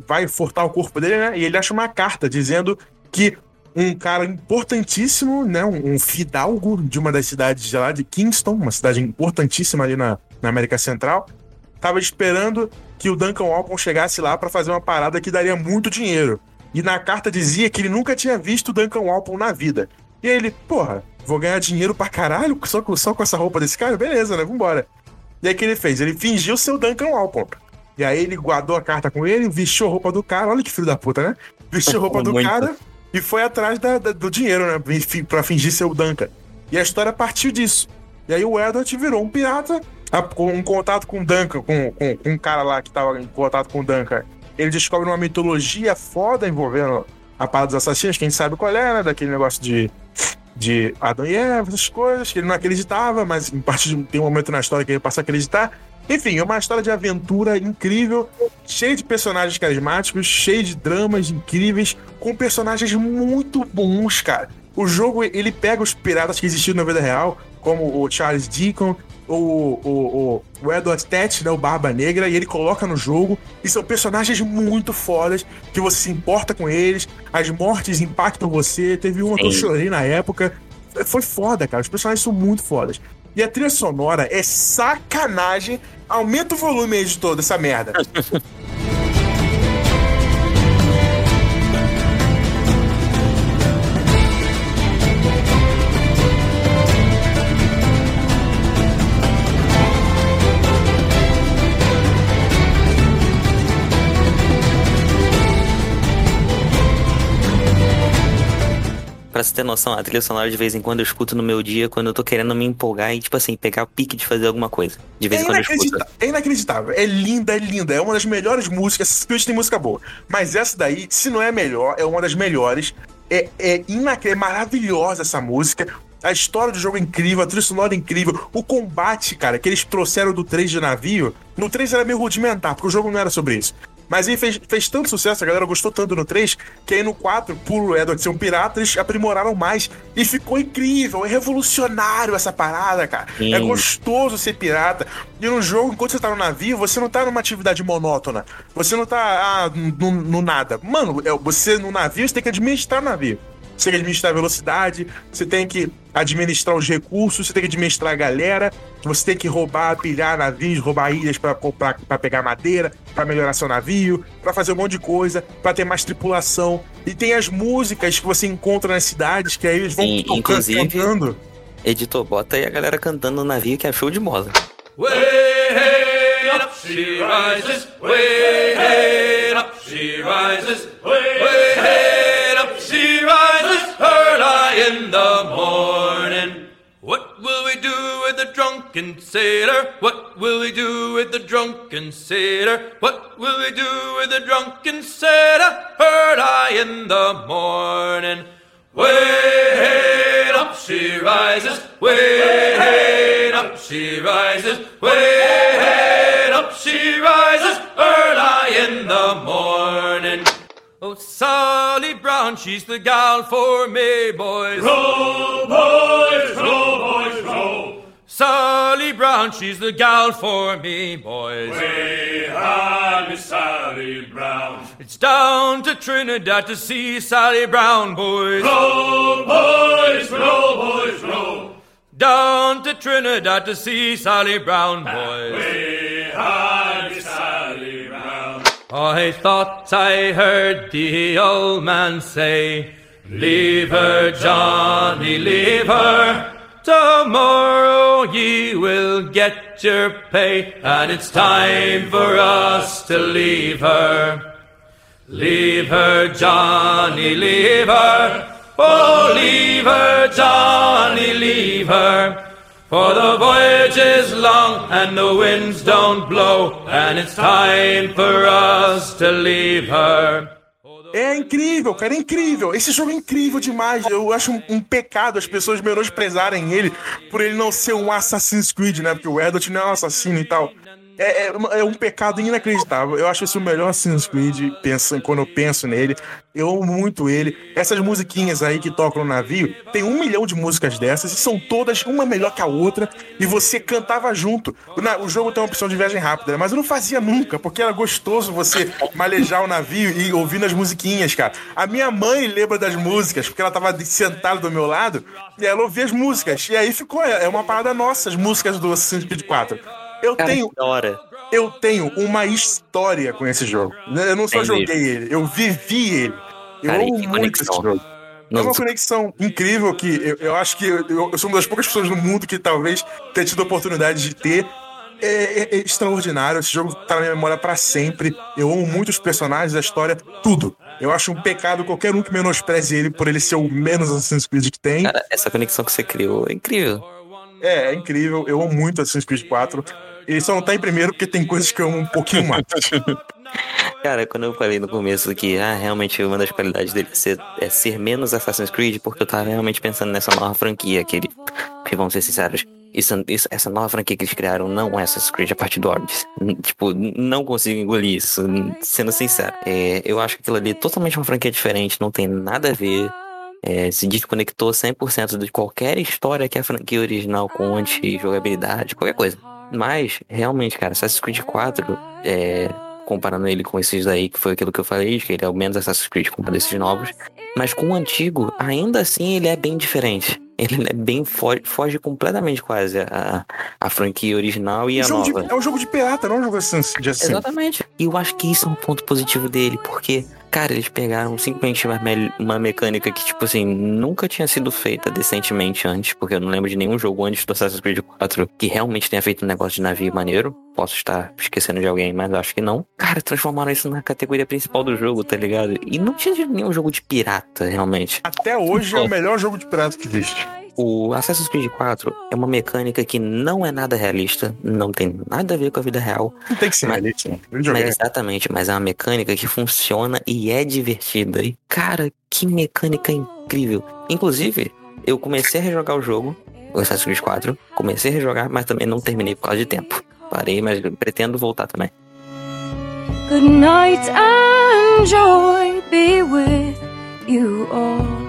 Speaker 1: vai furtar o corpo dele, né? E ele acha uma carta dizendo que um cara importantíssimo, né? Um, um fidalgo de uma das cidades de lá, de Kingston, uma cidade importantíssima ali na, na América Central, tava esperando que o Duncan Walpole chegasse lá pra fazer uma parada que daria muito dinheiro. E na carta dizia que ele nunca tinha visto o Duncan Walpole na vida. E aí ele, porra, vou ganhar dinheiro pra caralho só com, só com essa roupa desse cara? Beleza, né? Vambora. E aí o que ele fez? Ele fingiu ser o Duncan Walpole. E aí ele guardou a carta com ele, vestiu a roupa do cara. Olha que filho da puta, né? Vestiu a roupa do
Speaker 2: Muito.
Speaker 1: cara e foi atrás da- da- do dinheiro, né? Pra fingir ser o Duncan. E a história partiu disso. E aí o Edward virou um pirata, com um contato com o Duncan, com, com, com um cara lá que tava em contato com o Duncan. Ele descobre uma mitologia foda envolvendo a parada dos assassinos, quem sabe qual é, né? Daquele negócio de, de Adão e Eva, essas coisas, que ele não acreditava, mas em parte de, tem um momento na história que ele passa a acreditar. Enfim, é uma história de aventura incrível, cheia de personagens carismáticos, cheia de dramas incríveis, com personagens muito bons, cara. O jogo, ele pega os piratas que existiam na vida real, como o Charles Deacon, o, o, o, Edward Tet, né, o Barba Negra, e ele coloca no jogo, e são personagens muito fodas, que você se importa com eles, as mortes impactam você, teve uma que eu chorei na época, foi foda, cara, os personagens são muito fodas. E a trilha sonora é sacanagem, aumenta o volume aí de toda essa merda. <laughs>
Speaker 2: Pra você ter noção, a trilha sonora de vez em quando eu escuto no meu dia quando eu tô querendo me empolgar e, tipo assim, pegar o pique de fazer alguma coisa. De vez
Speaker 1: É
Speaker 2: em quando eu escuto.
Speaker 1: inacreditável, é inacreditável. É linda, é linda. É uma das melhores músicas. Spirit tem música boa. Mas essa daí, se não é a melhor, é uma das melhores. É, é, inacre... é maravilhosa essa música. A história do jogo é incrível, a trilha sonora é incrível. O combate, cara, que eles trouxeram do 3 de navio. No 3 era meio rudimentar, porque o jogo não era sobre isso. Mas aí fez, fez tanto sucesso, a galera gostou tanto no 3, que aí no 4, por o Edward ser um pirata, eles aprimoraram mais. E ficou incrível, é revolucionário essa parada, cara.
Speaker 2: Sim.
Speaker 1: É gostoso ser pirata. E no jogo, enquanto você tá no navio, você não tá numa atividade monótona. Você não tá ah, no, no nada. Mano, é, você no navio, você tem que administrar o navio. Você tem que administrar a velocidade, você tem que administrar os recursos, você tem que administrar a galera, você tem que roubar, pilhar navios, roubar ilhas para comprar, para pegar madeira, para melhorar seu navio, para fazer um monte de coisa, para ter mais tripulação. E tem as músicas que você encontra nas cidades, que aí eles vão
Speaker 2: Sim,
Speaker 1: tocando,
Speaker 2: inclusive-
Speaker 1: cantando.
Speaker 2: Editor, bota aí a galera cantando no navio que é show de.
Speaker 6: Way hey, up she rises, way hey, up she rises, way hey, in the morning. What will we do with the drunken sailor? What will we do with the drunken sailor? What will we do with the drunken sailor? Early in the morning. Way up she rises, way up she rises, way up she rises, early in the morning. Oh, Sally Brown, she's the gal for me, boys. Row, boys, row, boys, row. Sally Brown, she's the gal for me, boys. Way high, Miss Sally Brown. It's down to Trinidad to see Sally Brown, boys. Row, boys, row, boys, row. Down to Trinidad to see Sally Brown, boys. Way I thought I heard the old man say, Leave her, Johnny, leave her. Tomorrow ye will get your pay, and it's time for us to leave her. Leave her, Johnny, leave her. Oh, leave her, Johnny, leave her. For the voyage is long and the winds don't blow, and it's time for us to leave her.
Speaker 1: É incrível, cara, é incrível. Esse jogo é incrível demais. Eu acho um, um pecado as pessoas menosprezarem ele por ele não ser um Assassin's Creed, né? Porque o Edward não é um assassino e tal. É, é, é um pecado inacreditável. Eu acho esse o melhor Assassin's Creed penso, quando eu penso nele. Eu amo muito ele. Essas musiquinhas aí que tocam no navio, tem um milhão de músicas dessas e são todas uma melhor que a outra. E você cantava junto. O jogo tem uma opção de viagem rápida, mas eu não fazia nunca, porque era gostoso você malejar o navio e ouvindo as musiquinhas, cara. A minha mãe lembra das músicas, porque ela tava sentada do meu lado e ela ouvia as músicas. E aí ficou, é é uma parada nossa, as músicas do Assassin's Creed 4. Eu
Speaker 2: Cara,
Speaker 1: tenho
Speaker 2: hora.
Speaker 1: eu tenho uma história com esse jogo. Eu não só
Speaker 2: Entendi.
Speaker 1: joguei ele, eu vivi ele. Eu
Speaker 2: Cara,
Speaker 1: amo muito esse jogo. É
Speaker 2: Não,
Speaker 1: uma conexão incrível que eu, eu acho que eu, eu sou uma das poucas pessoas no mundo que talvez tenha tido a oportunidade de ter. É, é- é extraordinário. Esse jogo tá na minha memória pra sempre. Eu amo muito os personagens, a história, tudo. Eu acho um pecado qualquer um que menospreze ele por ele ser o menos Assassin's Creed que tem.
Speaker 2: Cara, essa conexão que você criou é incrível.
Speaker 1: É, é incrível. Eu amo muito Assassin's Creed 4. Ele só não tá em primeiro porque tem coisas que eu amo um pouquinho mais.
Speaker 2: Cara, quando eu falei no começo que ah, realmente uma das qualidades dele é ser, é ser menos Assassin's Creed, porque eu tava realmente pensando nessa nova franquia que ele. Porque vamos ser sinceros, isso, isso- essa nova franquia que eles criaram não é Assassin's Creed a partir do Orbis. N- Tipo, não consigo engolir isso, sendo sincero. É, eu acho que aquilo ali é totalmente uma franquia diferente, não tem nada a ver. É, se desconectou 100% de qualquer história que a franquia original conte, jogabilidade, qualquer coisa. Mas, realmente, cara, Assassin's Creed 4, é, comparando ele com esses aí, que foi aquilo que eu falei, que ele é o menos Assassin's Creed comparado a esses novos. Mas com o antigo, ainda assim, ele é bem diferente. Ele é bem foge, foge completamente quase a, a franquia original e
Speaker 1: É
Speaker 2: a
Speaker 1: um jogo de-
Speaker 2: nova.
Speaker 1: é um jogo de pirata, não é um jogo de Assassin's de Assassin's.
Speaker 2: Exatamente. E eu acho que isso é um ponto positivo dele, porque, cara, eles pegaram simplesmente uma, me- uma mecânica que, tipo assim, nunca tinha sido feita decentemente antes, porque eu não lembro de nenhum jogo antes do Assassin's Creed 4 que realmente tenha feito um negócio de navio maneiro. Posso estar esquecendo de alguém, mas acho que não. Cara, transformaram isso na categoria principal do jogo, tá ligado? E não tinha nenhum jogo de pirata, realmente.
Speaker 1: Até hoje é o melhor jogo de pirata que existe.
Speaker 2: O Assassin's Creed 4 é uma mecânica que não é nada realista, não tem nada a ver com a vida real.
Speaker 1: Não tem que ser
Speaker 2: Mas-
Speaker 1: realista. né?
Speaker 2: Mas exatamente, mas é uma mecânica que funciona e é divertida. E, cara, que mecânica incrível. Inclusive, eu comecei a rejogar o jogo, o Assassin's Creed 4, comecei a rejogar, mas também não terminei por causa de tempo. Parei, mas pretendo voltar também.
Speaker 7: Good night and joy be with you all.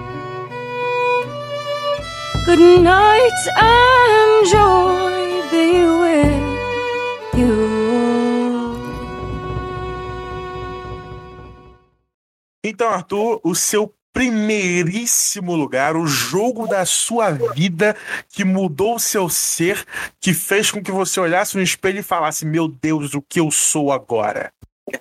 Speaker 7: Good night and joy be with you.
Speaker 1: Então, Arthur, o seu primeiríssimo lugar, o jogo da sua vida que mudou o seu ser, que fez com que você olhasse no espelho e falasse: Meu Deus, o que eu sou agora?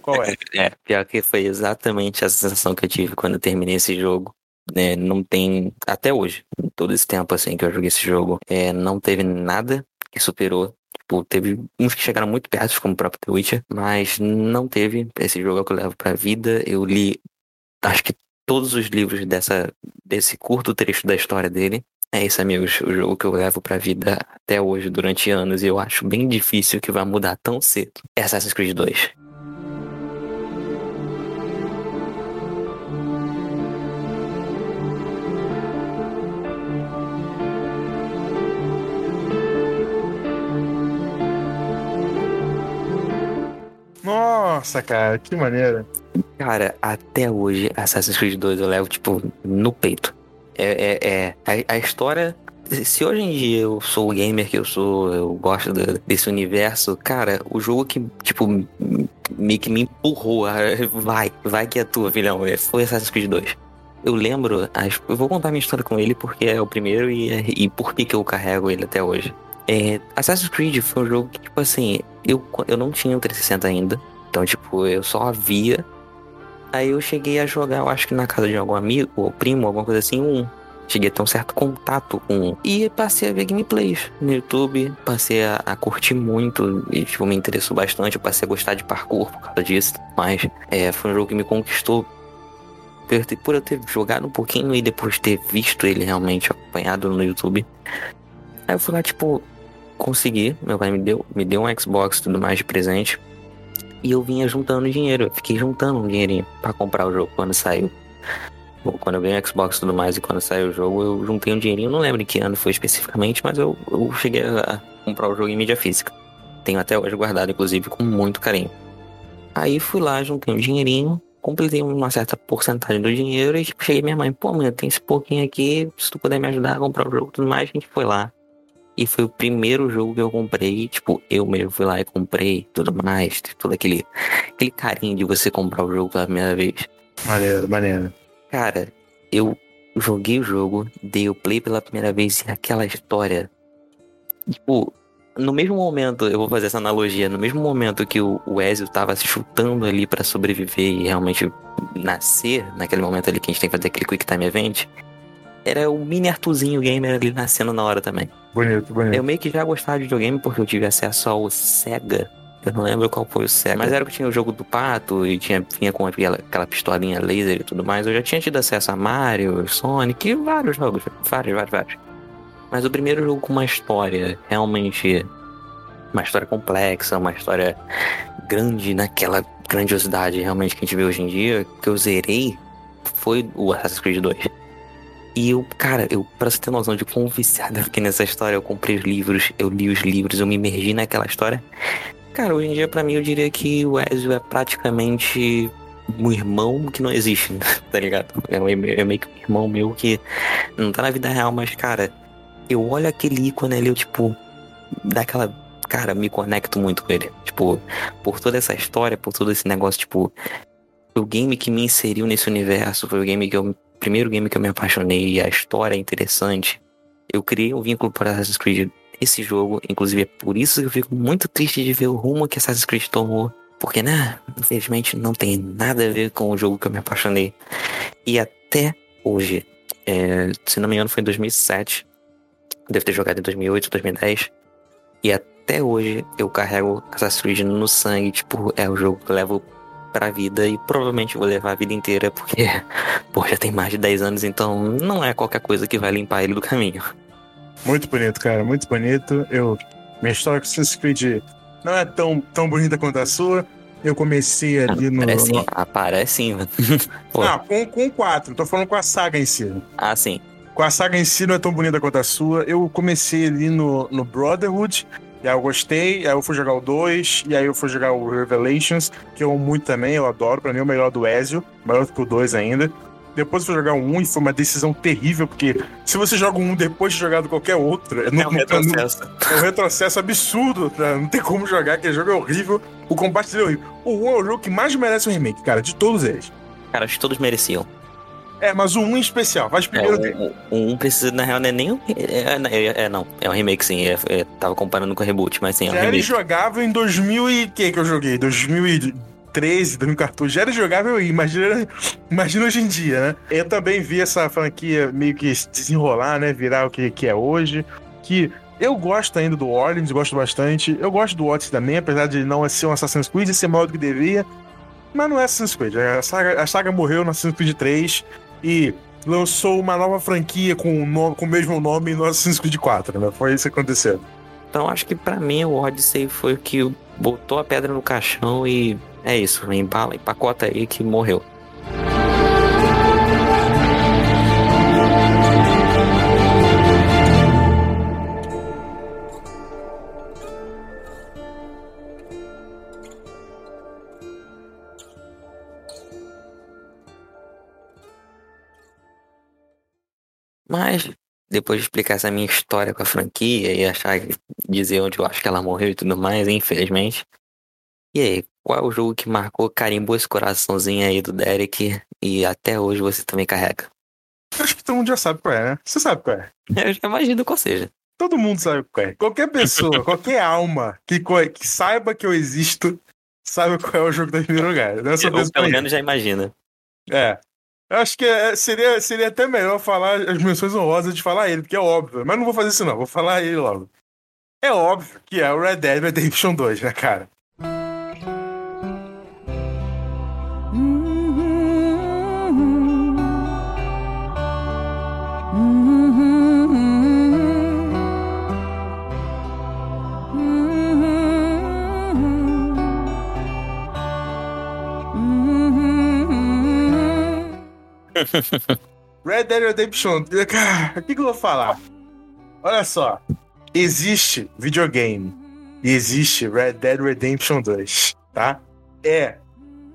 Speaker 1: Qual é? <laughs>
Speaker 2: É, pior que foi exatamente a sensação que eu tive quando eu terminei esse jogo. É, não tem, até hoje, todo esse tempo assim que eu joguei esse jogo, é, não teve nada que superou. Tipo, teve uns que chegaram muito perto, como o próprio The Witcher, mas não teve. Esse jogo é o que eu levo pra vida. Eu li, acho que todos os livros dessa, desse curto trecho da história dele. É isso, amigos, o jogo que eu levo pra vida até hoje, durante anos, e eu acho bem difícil que vai mudar tão cedo. Assassin's Creed 2.
Speaker 1: Nossa, cara, que maneira.
Speaker 2: Cara, até hoje, Assassin's Creed 2 eu levo, tipo, no peito. É, é, é a, a história. Se hoje em dia eu sou o gamer que eu sou, eu gosto do- desse universo, cara, o jogo que, tipo, meio que me empurrou, vai, vai que é tua, filhão, é, foi Assassin's Creed 2. Eu lembro, eu vou contar minha história com ele porque é o primeiro e, e por que, que eu carrego ele até hoje. É, Assassin's Creed foi um jogo que, tipo assim, eu, eu não tinha o 360 ainda, então, tipo, eu só via Aí eu cheguei a jogar, eu acho que na casa de algum amigo ou primo, alguma coisa assim, um. Cheguei a ter um certo contato com. E passei a ver gameplays no YouTube, passei a, a curtir muito e, tipo, me interessou bastante. Eu passei a gostar de parkour por causa disso. Mas é, foi um jogo que me conquistou por eu ter jogado um pouquinho e depois ter visto ele realmente acompanhado no YouTube. Aí eu fui lá, tipo, consegui. Meu pai me deu, me deu um Xbox e tudo mais de presente. E eu vinha juntando dinheiro. Eu fiquei juntando um dinheirinho pra comprar o jogo quando saiu. Quando eu ganhei o Xbox e tudo mais, e quando saiu o jogo, eu juntei um dinheirinho. Não lembro em que ano foi especificamente, mas eu, eu cheguei a comprar o jogo em mídia física. Tenho até hoje guardado, inclusive, com muito carinho. Aí fui lá, juntei um dinheirinho, completei uma certa porcentagem do dinheiro e tipo, cheguei minha mãe, pô, mãe, tem esse pouquinho aqui, se tu puder me ajudar a comprar o jogo e tudo mais, a gente foi lá. E foi o primeiro jogo que eu comprei, tipo, eu mesmo fui lá e comprei tudo mais, todo aquele, aquele carinho de você comprar o jogo pela primeira vez.
Speaker 1: Maneiro, maneiro.
Speaker 2: Cara, eu joguei o jogo, dei o play pela primeira vez e aquela história. Tipo, no mesmo momento, eu vou fazer essa analogia, no mesmo momento que o, o Ezio tava se chutando ali pra sobreviver e realmente nascer, naquele momento ali que a gente tem que fazer aquele Quick Time Event, era o mini Arthurzinho gamer ali nascendo na hora também.
Speaker 1: Bonito, bonito.
Speaker 2: Eu meio que já gostava de videogame porque eu tive acesso ao Sega. Eu não lembro qual foi o Sega. Mas era que tinha o jogo do pato e tinha, vinha com aquela, aquela pistolinha laser e tudo mais. Eu já tinha tido acesso a Mario, Sonic e vários jogos. Vários, vários, vários. Mas o primeiro jogo com uma história realmente. Uma história complexa, uma história grande naquela grandiosidade realmente que a gente vê hoje em dia, que eu zerei, foi o Assassin's Creed 2. E eu, cara, eu, pra você ter noção de quão viciado eu fiquei nessa história, eu comprei os livros, eu li os livros, eu me imergi naquela história. Cara, hoje em dia, pra mim, eu diria que o Ezio é praticamente um irmão que não existe, <laughs> tá ligado? É, é meio que um irmão meu que não tá na vida real, mas, cara, eu olho aquele ícone ali, eu, tipo, daquela. Cara, me conecto muito com ele. Tipo, por toda essa história, por todo esse negócio, tipo. O game que me inseriu nesse universo, foi o game que eu primeiro game que eu me apaixonei, a história é interessante. Eu criei um vínculo para Assassin's Creed esse jogo, inclusive é por isso que eu fico muito triste de ver o rumo que Assassin's Creed tomou. Porque, né, infelizmente não tem nada a ver com o jogo que eu me apaixonei. E até hoje, é, se não me engano foi em 2007, devo ter jogado em 2008, 2010. E até hoje eu carrego Assassin's Creed no sangue, tipo, é o jogo que eu levo pra vida e provavelmente vou levar a vida inteira, porque <laughs> Pô, já tem mais de 10 anos, então não é qualquer coisa que vai limpar ele do caminho.
Speaker 1: Muito bonito, cara, muito bonito. Eu, minha história com Assassin's Creed não é tão, tão bonita quanto a sua. Eu comecei ali no.
Speaker 2: Parece,
Speaker 1: no...
Speaker 2: ah, parece sim, mano. <laughs> Pô,
Speaker 1: Ah, com, com o 4, tô falando com a saga em si.
Speaker 2: ah, sim.
Speaker 1: Com a saga em si não é tão bonita quanto a sua. Eu comecei ali no, no Brotherhood, e aí eu gostei, aí eu fui jogar o 2, e aí eu fui jogar o Revelations, que eu amo muito também, eu adoro, pra mim é o melhor do Ezio, melhor do que o 2 ainda. Depois eu fui jogar o 1 e foi uma decisão terrível, porque se você joga 1 depois de jogado qualquer outro, não,
Speaker 2: É um retrocesso.
Speaker 1: é um retrocesso absurdo, tá? não tem como jogar, aquele jogo é horrível, o combate dele é horrível. O 1 é o jogo que mais merece um remake, cara, de todos eles.
Speaker 2: Cara, acho que todos mereciam.
Speaker 1: É, mas o 1 em especial. Faz
Speaker 2: É,
Speaker 1: primeiro dele.
Speaker 2: o, o 1 precisa, na real, não é nem um. É, é, é, não. É um remake, sim. É, é, tava comparando com o reboot, mas sim, é um
Speaker 1: Já era
Speaker 2: remake.
Speaker 1: jogável em 2000 e... que que eu joguei? 2013, 2014. Já era jogável aí. Imagina, imagina hoje em dia, né? Eu também vi essa franquia meio que se desenrolar, né? Virar o que, que é hoje. Que eu gosto ainda do Orleans, gosto bastante. Eu gosto do Odyssey também, apesar de não ser um Assassin's Creed e ser maior do que deveria. Mas não é Assassin's Creed. A saga, a saga morreu no Assassin's Creed 3 e lançou uma nova franquia com o, nome, com o mesmo nome no Assassin's Creed 4, né? Foi isso que aconteceu.
Speaker 2: Então acho que pra mim o Odyssey foi o que botou a pedra no caixão e é isso. Embala, empacota aí que morreu. Mas, depois de explicar essa minha história com a franquia e achar, dizer onde eu acho que ela morreu e tudo mais, infelizmente. E aí, qual é o jogo que marcou, carimbou esse coraçãozinho aí do Derek e até hoje você também carrega?
Speaker 1: Acho que todo mundo já sabe qual é, né? Você sabe qual é. <laughs>
Speaker 2: Eu já imagino qual seja.
Speaker 1: Todo mundo sabe qual é. Qualquer pessoa, <laughs> qualquer alma que, que saiba que eu existo, sabe qual é o jogo do primeiro lugar. Dessa
Speaker 2: Ou
Speaker 1: vez
Speaker 2: pelo menos já imagina.
Speaker 1: É. Eu acho que é- seria, seria até melhor falar as menções honrosas de falar ele, porque é óbvio. Mas não vou fazer isso, não. Vou falar ele logo. É óbvio que é o Red Dead Redemption 2, né, cara? <laughs> Red Dead Redemption. Cara, o que, que eu vou falar? Olha só. Existe videogame. E existe Red Dead Redemption 2, tá? É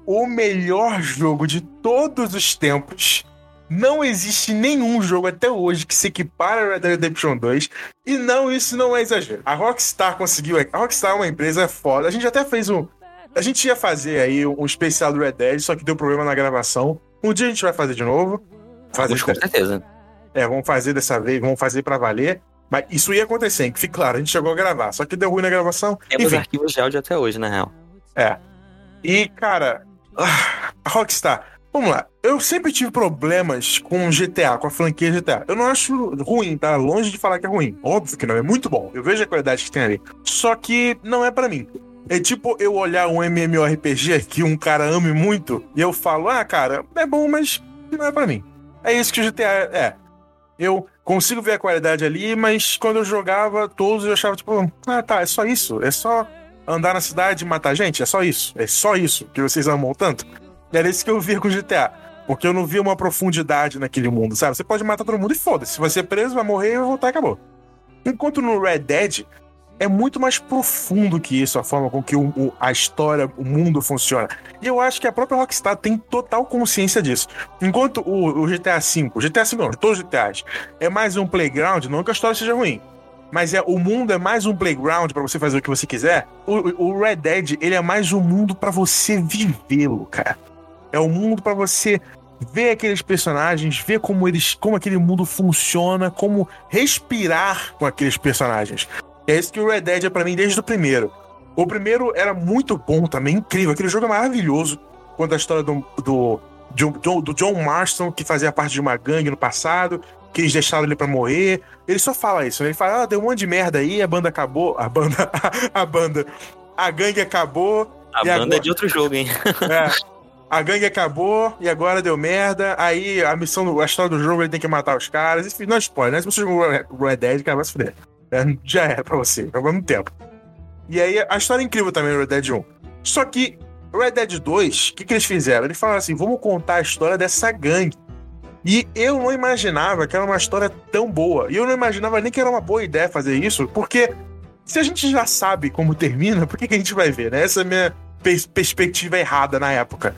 Speaker 1: o melhor jogo de todos os tempos. Não existe nenhum jogo até hoje que se equipara a Red Dead Redemption 2. E não, isso não é exagero. A Rockstar conseguiu. A Rockstar é uma empresa foda. A gente até fez um. A gente ia fazer aí um especial do Red Dead, só que deu problema na gravação. Um dia a gente vai fazer de novo. Fazer
Speaker 2: Mas com certeza.
Speaker 1: é, vamos fazer dessa vez, vamos fazer pra valer. Mas isso ia acontecer, que fique claro, a gente chegou a gravar, só que deu ruim na gravação.
Speaker 2: Temos
Speaker 1: Enfim,
Speaker 2: arquivos de áudio até hoje, na real.
Speaker 1: é. E, cara, ah, a Rockstar, vamos lá. Eu sempre tive problemas com GTA, com a franquia GTA. Eu não acho ruim, tá? Longe de falar que é ruim. Óbvio que não, é muito bom. Eu vejo a qualidade que tem ali. Só que não é pra mim. É tipo eu olhar um MMORPG que um cara ame muito e eu falo, ah, cara, é bom, mas não é pra mim. É isso que o GTA é. Eu consigo ver a qualidade ali, mas quando eu jogava, todos eu achava, tipo, ah, tá, é só isso. É só andar na cidade e matar gente. É só isso. É só isso que vocês amam tanto. Era isso que eu via com GTA. Porque eu não via uma profundidade naquele mundo, sabe? Você pode matar todo mundo e foda-se. Se você é preso, vai morrer, vai voltar e acabou. Enquanto no Red Dead é muito mais profundo que isso, a forma com que o- o- a história, o mundo funciona. E eu acho que a própria Rockstar tem total consciência disso. Enquanto o, o GTA V, o GTA V não, todos os GTAs, é mais um playground, não que a história seja ruim. Mas é o mundo é mais um playground pra você fazer o que você quiser. O, o- Red Dead, ele é mais um mundo pra você vivê-lo, cara. É um mundo pra você ver aqueles personagens, ver como eles, como aquele mundo funciona, como respirar com aqueles personagens. É isso que o Red Dead é pra mim desde o primeiro. O primeiro era muito bom também, incrível. Aquele jogo é maravilhoso. Quando a história do, do, John- John- do John Marston, que fazia parte de uma gangue no passado, que eles deixaram ele pra morrer. Ele só fala isso, né? Ele fala, ah, deu um monte de merda aí, a banda acabou. A banda. <laughs> A banda. A gangue acabou.
Speaker 2: A banda
Speaker 1: agora?
Speaker 2: é de outro jogo, hein? <laughs>
Speaker 1: É. A gangue acabou e agora deu merda. Aí a missão, do- a história do jogo, ele tem que matar os caras. Enfim, não é spoiler, né? Se você jogou o Red Dead, cara, vai se fuder. É, já era pra você, ao mesmo tempo. E aí a história é incrível também no Red Dead 1. Só que o Red Dead 2, o que, que eles fizeram? Eles falaram assim: vamos contar a história dessa gangue. E eu não imaginava que era uma história tão boa. E eu não imaginava nem que era uma boa ideia fazer isso, porque se a gente já sabe como termina, por que, que a gente vai ver, né? Essa é a minha pers- perspectiva errada na época.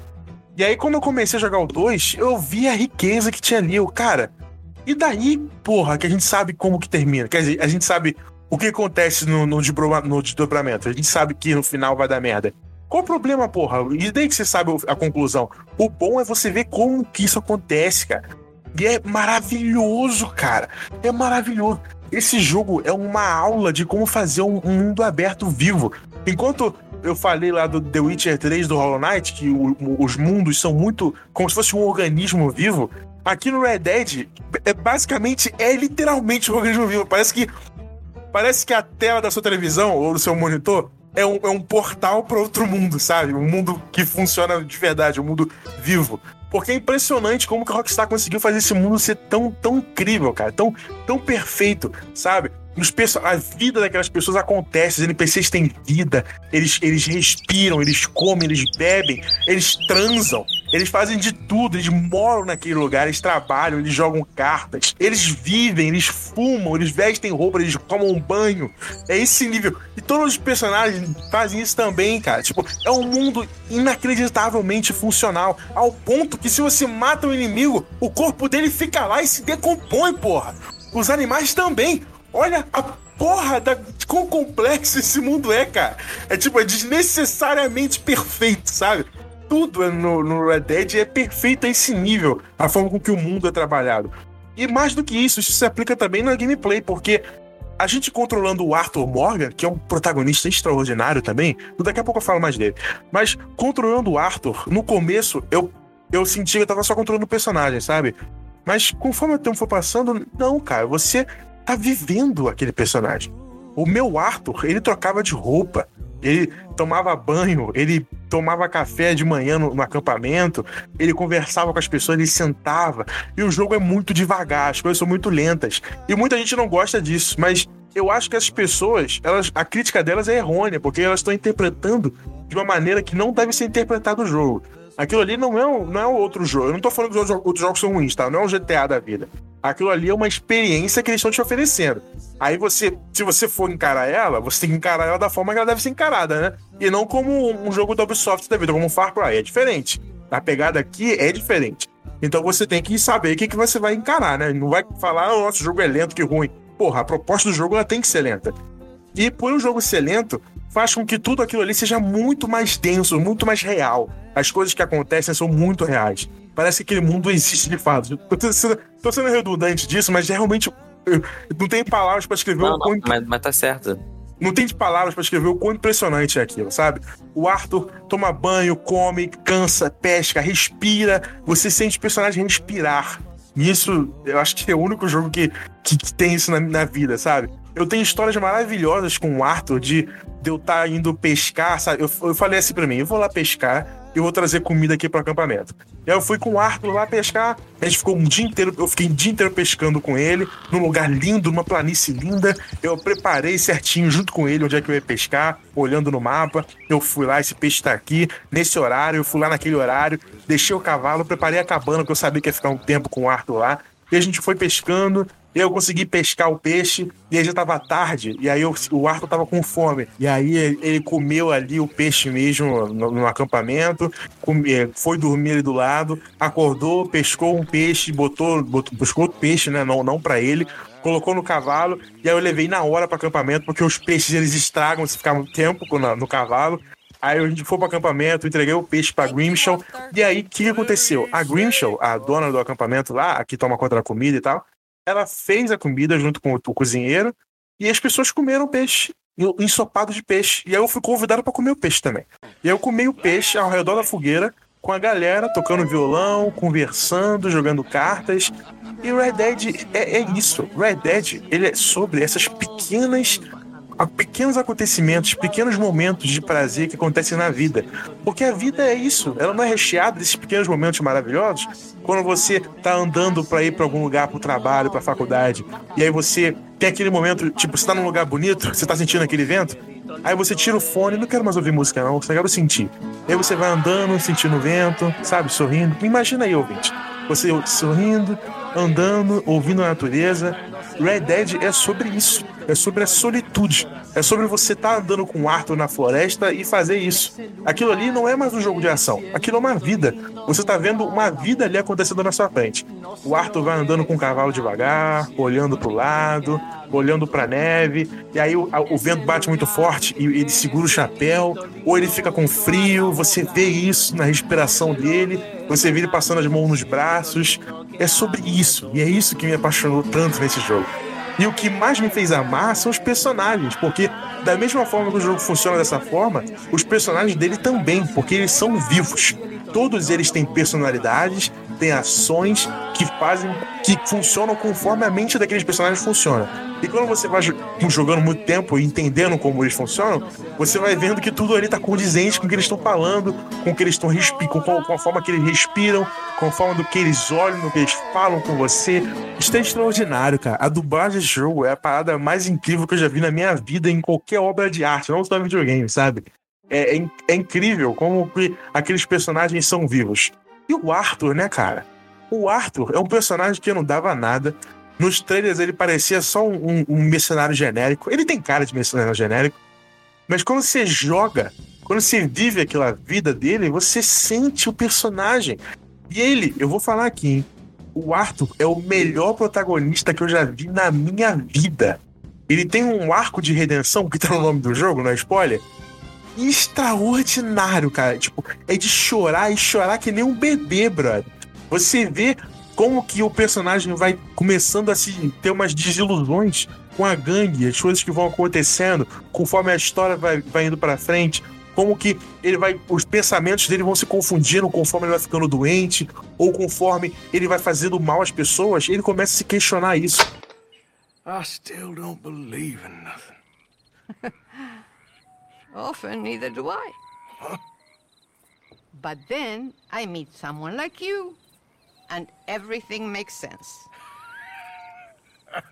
Speaker 1: E aí, quando eu comecei a jogar o 2, eu vi a riqueza que tinha ali. Eu, cara, e daí, porra, que a gente sabe como que termina? Quer dizer, a gente sabe o que acontece no, no, no desdobramento. A gente sabe que no final vai dar merda. Qual o problema, porra? E daí que você sabe a conclusão. O bom é você ver como que isso acontece, cara. E é maravilhoso, cara. É maravilhoso. Esse jogo é uma aula de como fazer um, mundo aberto vivo. Enquanto eu falei lá do The Witcher 3 do Hollow Knight, que o- os mundos são muito como se fosse um organismo vivo, aqui no Red Dead é basicamente, é literalmente um organismo vivo. Parece que parece que a tela da sua televisão ou do seu monitor é um, é um portal para outro mundo, sabe? Um mundo que funciona de verdade, um mundo vivo. Porque é impressionante como que a Rockstar conseguiu fazer esse mundo ser tão, tão incrível, cara, tão, tão perfeito, sabe? Nos perso- a vida daquelas pessoas acontece, os NPCs têm vida, eles, eles respiram, eles comem, eles bebem, eles transam, eles fazem de tudo, eles moram naquele lugar, eles trabalham, eles jogam cartas, eles vivem, eles fumam, eles vestem roupa, eles tomam banho. É esse nível. E todos os personagens fazem isso também, cara. Tipo, é um mundo inacreditavelmente funcional. Ao ponto que se você mata um inimigo, o corpo dele fica lá e se decompõe, porra. Os animais também. Olha a porra da de quão complexo esse mundo é, cara. É tipo, é desnecessariamente perfeito, sabe? Tudo é no, no Red Dead é perfeito a esse nível, a forma com que o mundo é trabalhado. E mais do que isso, isso se aplica também na gameplay, porque a gente controlando o Arthur Morgan, que é um protagonista extraordinário também, daqui a pouco eu falo mais dele, mas controlando o Arthur, no começo eu, eu senti que eu tava só controlando o personagem, sabe? Mas conforme o tempo for passando, não, cara, você tá vivendo aquele personagem. O meu Arthur, ele trocava de roupa, ele tomava banho, ele tomava café de manhã no, no acampamento, ele conversava com as pessoas, ele sentava. E o jogo é muito devagar, as coisas são muito lentas. E muita gente não gosta disso, mas eu acho que as pessoas, elas, a crítica delas é errônea, porque elas estão interpretando de uma maneira que não deve ser interpretado o jogo. Aquilo ali não é, um, não é um outro jogo. Eu não tô falando que os outros jogos são ruins, tá? Não é um GTA da vida. Aquilo ali é uma experiência que eles estão te oferecendo. Aí você, se você for encarar ela, você tem que encarar ela da forma que ela deve ser encarada, né? E não como um jogo da Ubisoft da vida, como um Far Cry. É diferente. A pegada aqui é diferente. Então você tem que saber o que, que você vai encarar, né? Não vai falar, ah, o nosso jogo é lento, que ruim. Porra, a proposta do jogo ela tem que ser lenta. E por o jogo ser lento, faz com que tudo aquilo ali seja muito mais denso, muito mais real. As coisas que acontecem são muito reais. Parece que aquele mundo existe de fato. Tô sendo, tô sendo redundante disso, mas realmente eu não tem palavras pra escrever
Speaker 2: Não,
Speaker 1: o quão
Speaker 2: mas, mas tá certo.
Speaker 1: não tem palavras pra escrever o quão impressionante é aquilo, sabe? O Arthur toma banho, come, cansa, pesca, respira. Você sente o personagem respirar. E isso, eu acho que é o único jogo que, que, que tem isso na, na vida, sabe? Eu tenho histórias maravilhosas com o Arthur de, de eu estar indo pescar, sabe? Eu, eu falei assim pra mim: eu vou lá pescar e vou trazer comida aqui pro acampamento. Eu fui com o Arthur lá pescar, a gente ficou um dia inteiro, eu fiquei um dia inteiro pescando com ele, num lugar lindo, numa planície linda. Eu preparei certinho junto com ele onde é que eu ia pescar, olhando no mapa. Eu fui lá, esse peixe tá aqui, nesse horário, eu fui lá naquele horário, deixei o cavalo, preparei a cabana, porque eu sabia que ia ficar um tempo com o Arthur lá. E a gente foi pescando, eu consegui pescar o peixe, e aí já tava tarde, e aí eu- o Arthur tava com fome. E aí ele comeu ali o peixe mesmo no, no acampamento, come- eh, foi dormir ali do lado, acordou, pescou um peixe, botou, botou pescou outro peixe, né? Não, não para ele, colocou no cavalo, e aí eu levei na hora para acampamento, porque os peixes eles estragam se ficar muito tempo na- no cavalo. Aí a gente foi pro acampamento, entreguei o peixe pra Grimshaw. E aí, o que que aconteceu? A Grimshaw, a dona do acampamento lá, a que toma conta da comida e tal, ela fez a comida junto com o, cozinheiro e as pessoas comeram peixe, en- ensopado de peixe. E aí eu fui convidado pra comer o peixe também. E eu comi o peixe ao redor da fogueira com a galera tocando violão, conversando, jogando cartas. E Red Dead é, é isso. Red Dead, ele é sobre essas pequenas a pequenos acontecimentos, pequenos momentos de prazer que acontecem na vida. Porque a vida é isso, ela não é recheada desses pequenos momentos maravilhosos. Quando você tá andando para ir para algum lugar, pro trabalho, pra faculdade, e aí você tem aquele momento, tipo, você tá num lugar bonito, você tá sentindo aquele vento, aí você tira o fone, não quero mais ouvir música não, só quero sentir. Aí você vai andando, sentindo o vento, sabe, sorrindo. Imagina aí, ouvinte, você sorrindo, andando, ouvindo a natureza. Red Dead é sobre isso. É sobre a solitude. É sobre você estar andando com o Arthur na floresta e fazer isso. Aquilo ali não é mais um jogo de ação. Aquilo é uma vida. Você tá vendo uma vida ali acontecendo na sua frente. O Arthur vai andando com o cavalo devagar, olhando pro lado, olhando pra neve, e aí o, a- o vento bate muito forte e ele segura o chapéu, ou ele fica com frio, você vê isso na respiração dele, você vê ele passando as mãos nos braços. É sobre isso, e é isso que me apaixonou tanto nesse jogo. E o que mais me fez amar são os personagens, porque da mesma forma que o jogo funciona dessa forma, os personagens dele também, porque eles são vivos. Todos eles têm personalidades, têm ações que fazem, que funcionam conforme a mente daqueles personagens funciona. E quando você vai jo- jogando muito tempo e entendendo como eles funcionam, você vai vendo que tudo ali tá condizente com o que eles estão falando, com o que eles estão com, com a forma que eles respiram, com a forma do que eles olham, do que eles falam com você. Isso é extraordinário, cara. A dublagem desse jogo é a parada mais incrível que eu já vi na minha vida em qualquer obra de arte, não só em videogame, sabe? É, é é incrível como que aqueles personagens são vivos. E o Arthur, né, cara? O Arthur é um personagem que não dava nada. Nos trailers ele parecia só um, um- mercenário genérico. Ele tem cara de mercenário genérico. Mas quando você joga, quando você vive aquela vida dele, você sente o personagem. E ele, eu vou falar aqui, hein? O Arthur é o melhor protagonista que eu já vi na minha vida. Ele tem um arco de redenção, que tá no nome do jogo, não é spoiler? Extraordinário, cara. Tipo, é de chorar e chorar que nem um bebê, brother. Você vê como que o personagem vai começando a se ter umas desilusões com a gangue, as coisas que vão acontecendo, conforme a história vai, vai indo pra frente, como que ele vai, os pensamentos dele vão se confundindo conforme ele vai ficando doente, ou conforme ele vai fazendo mal às pessoas, ele começa a se questionar isso.
Speaker 8: I still don't.
Speaker 9: Often, neither do I. But then I meet someone like you, and everything makes sense. <laughs>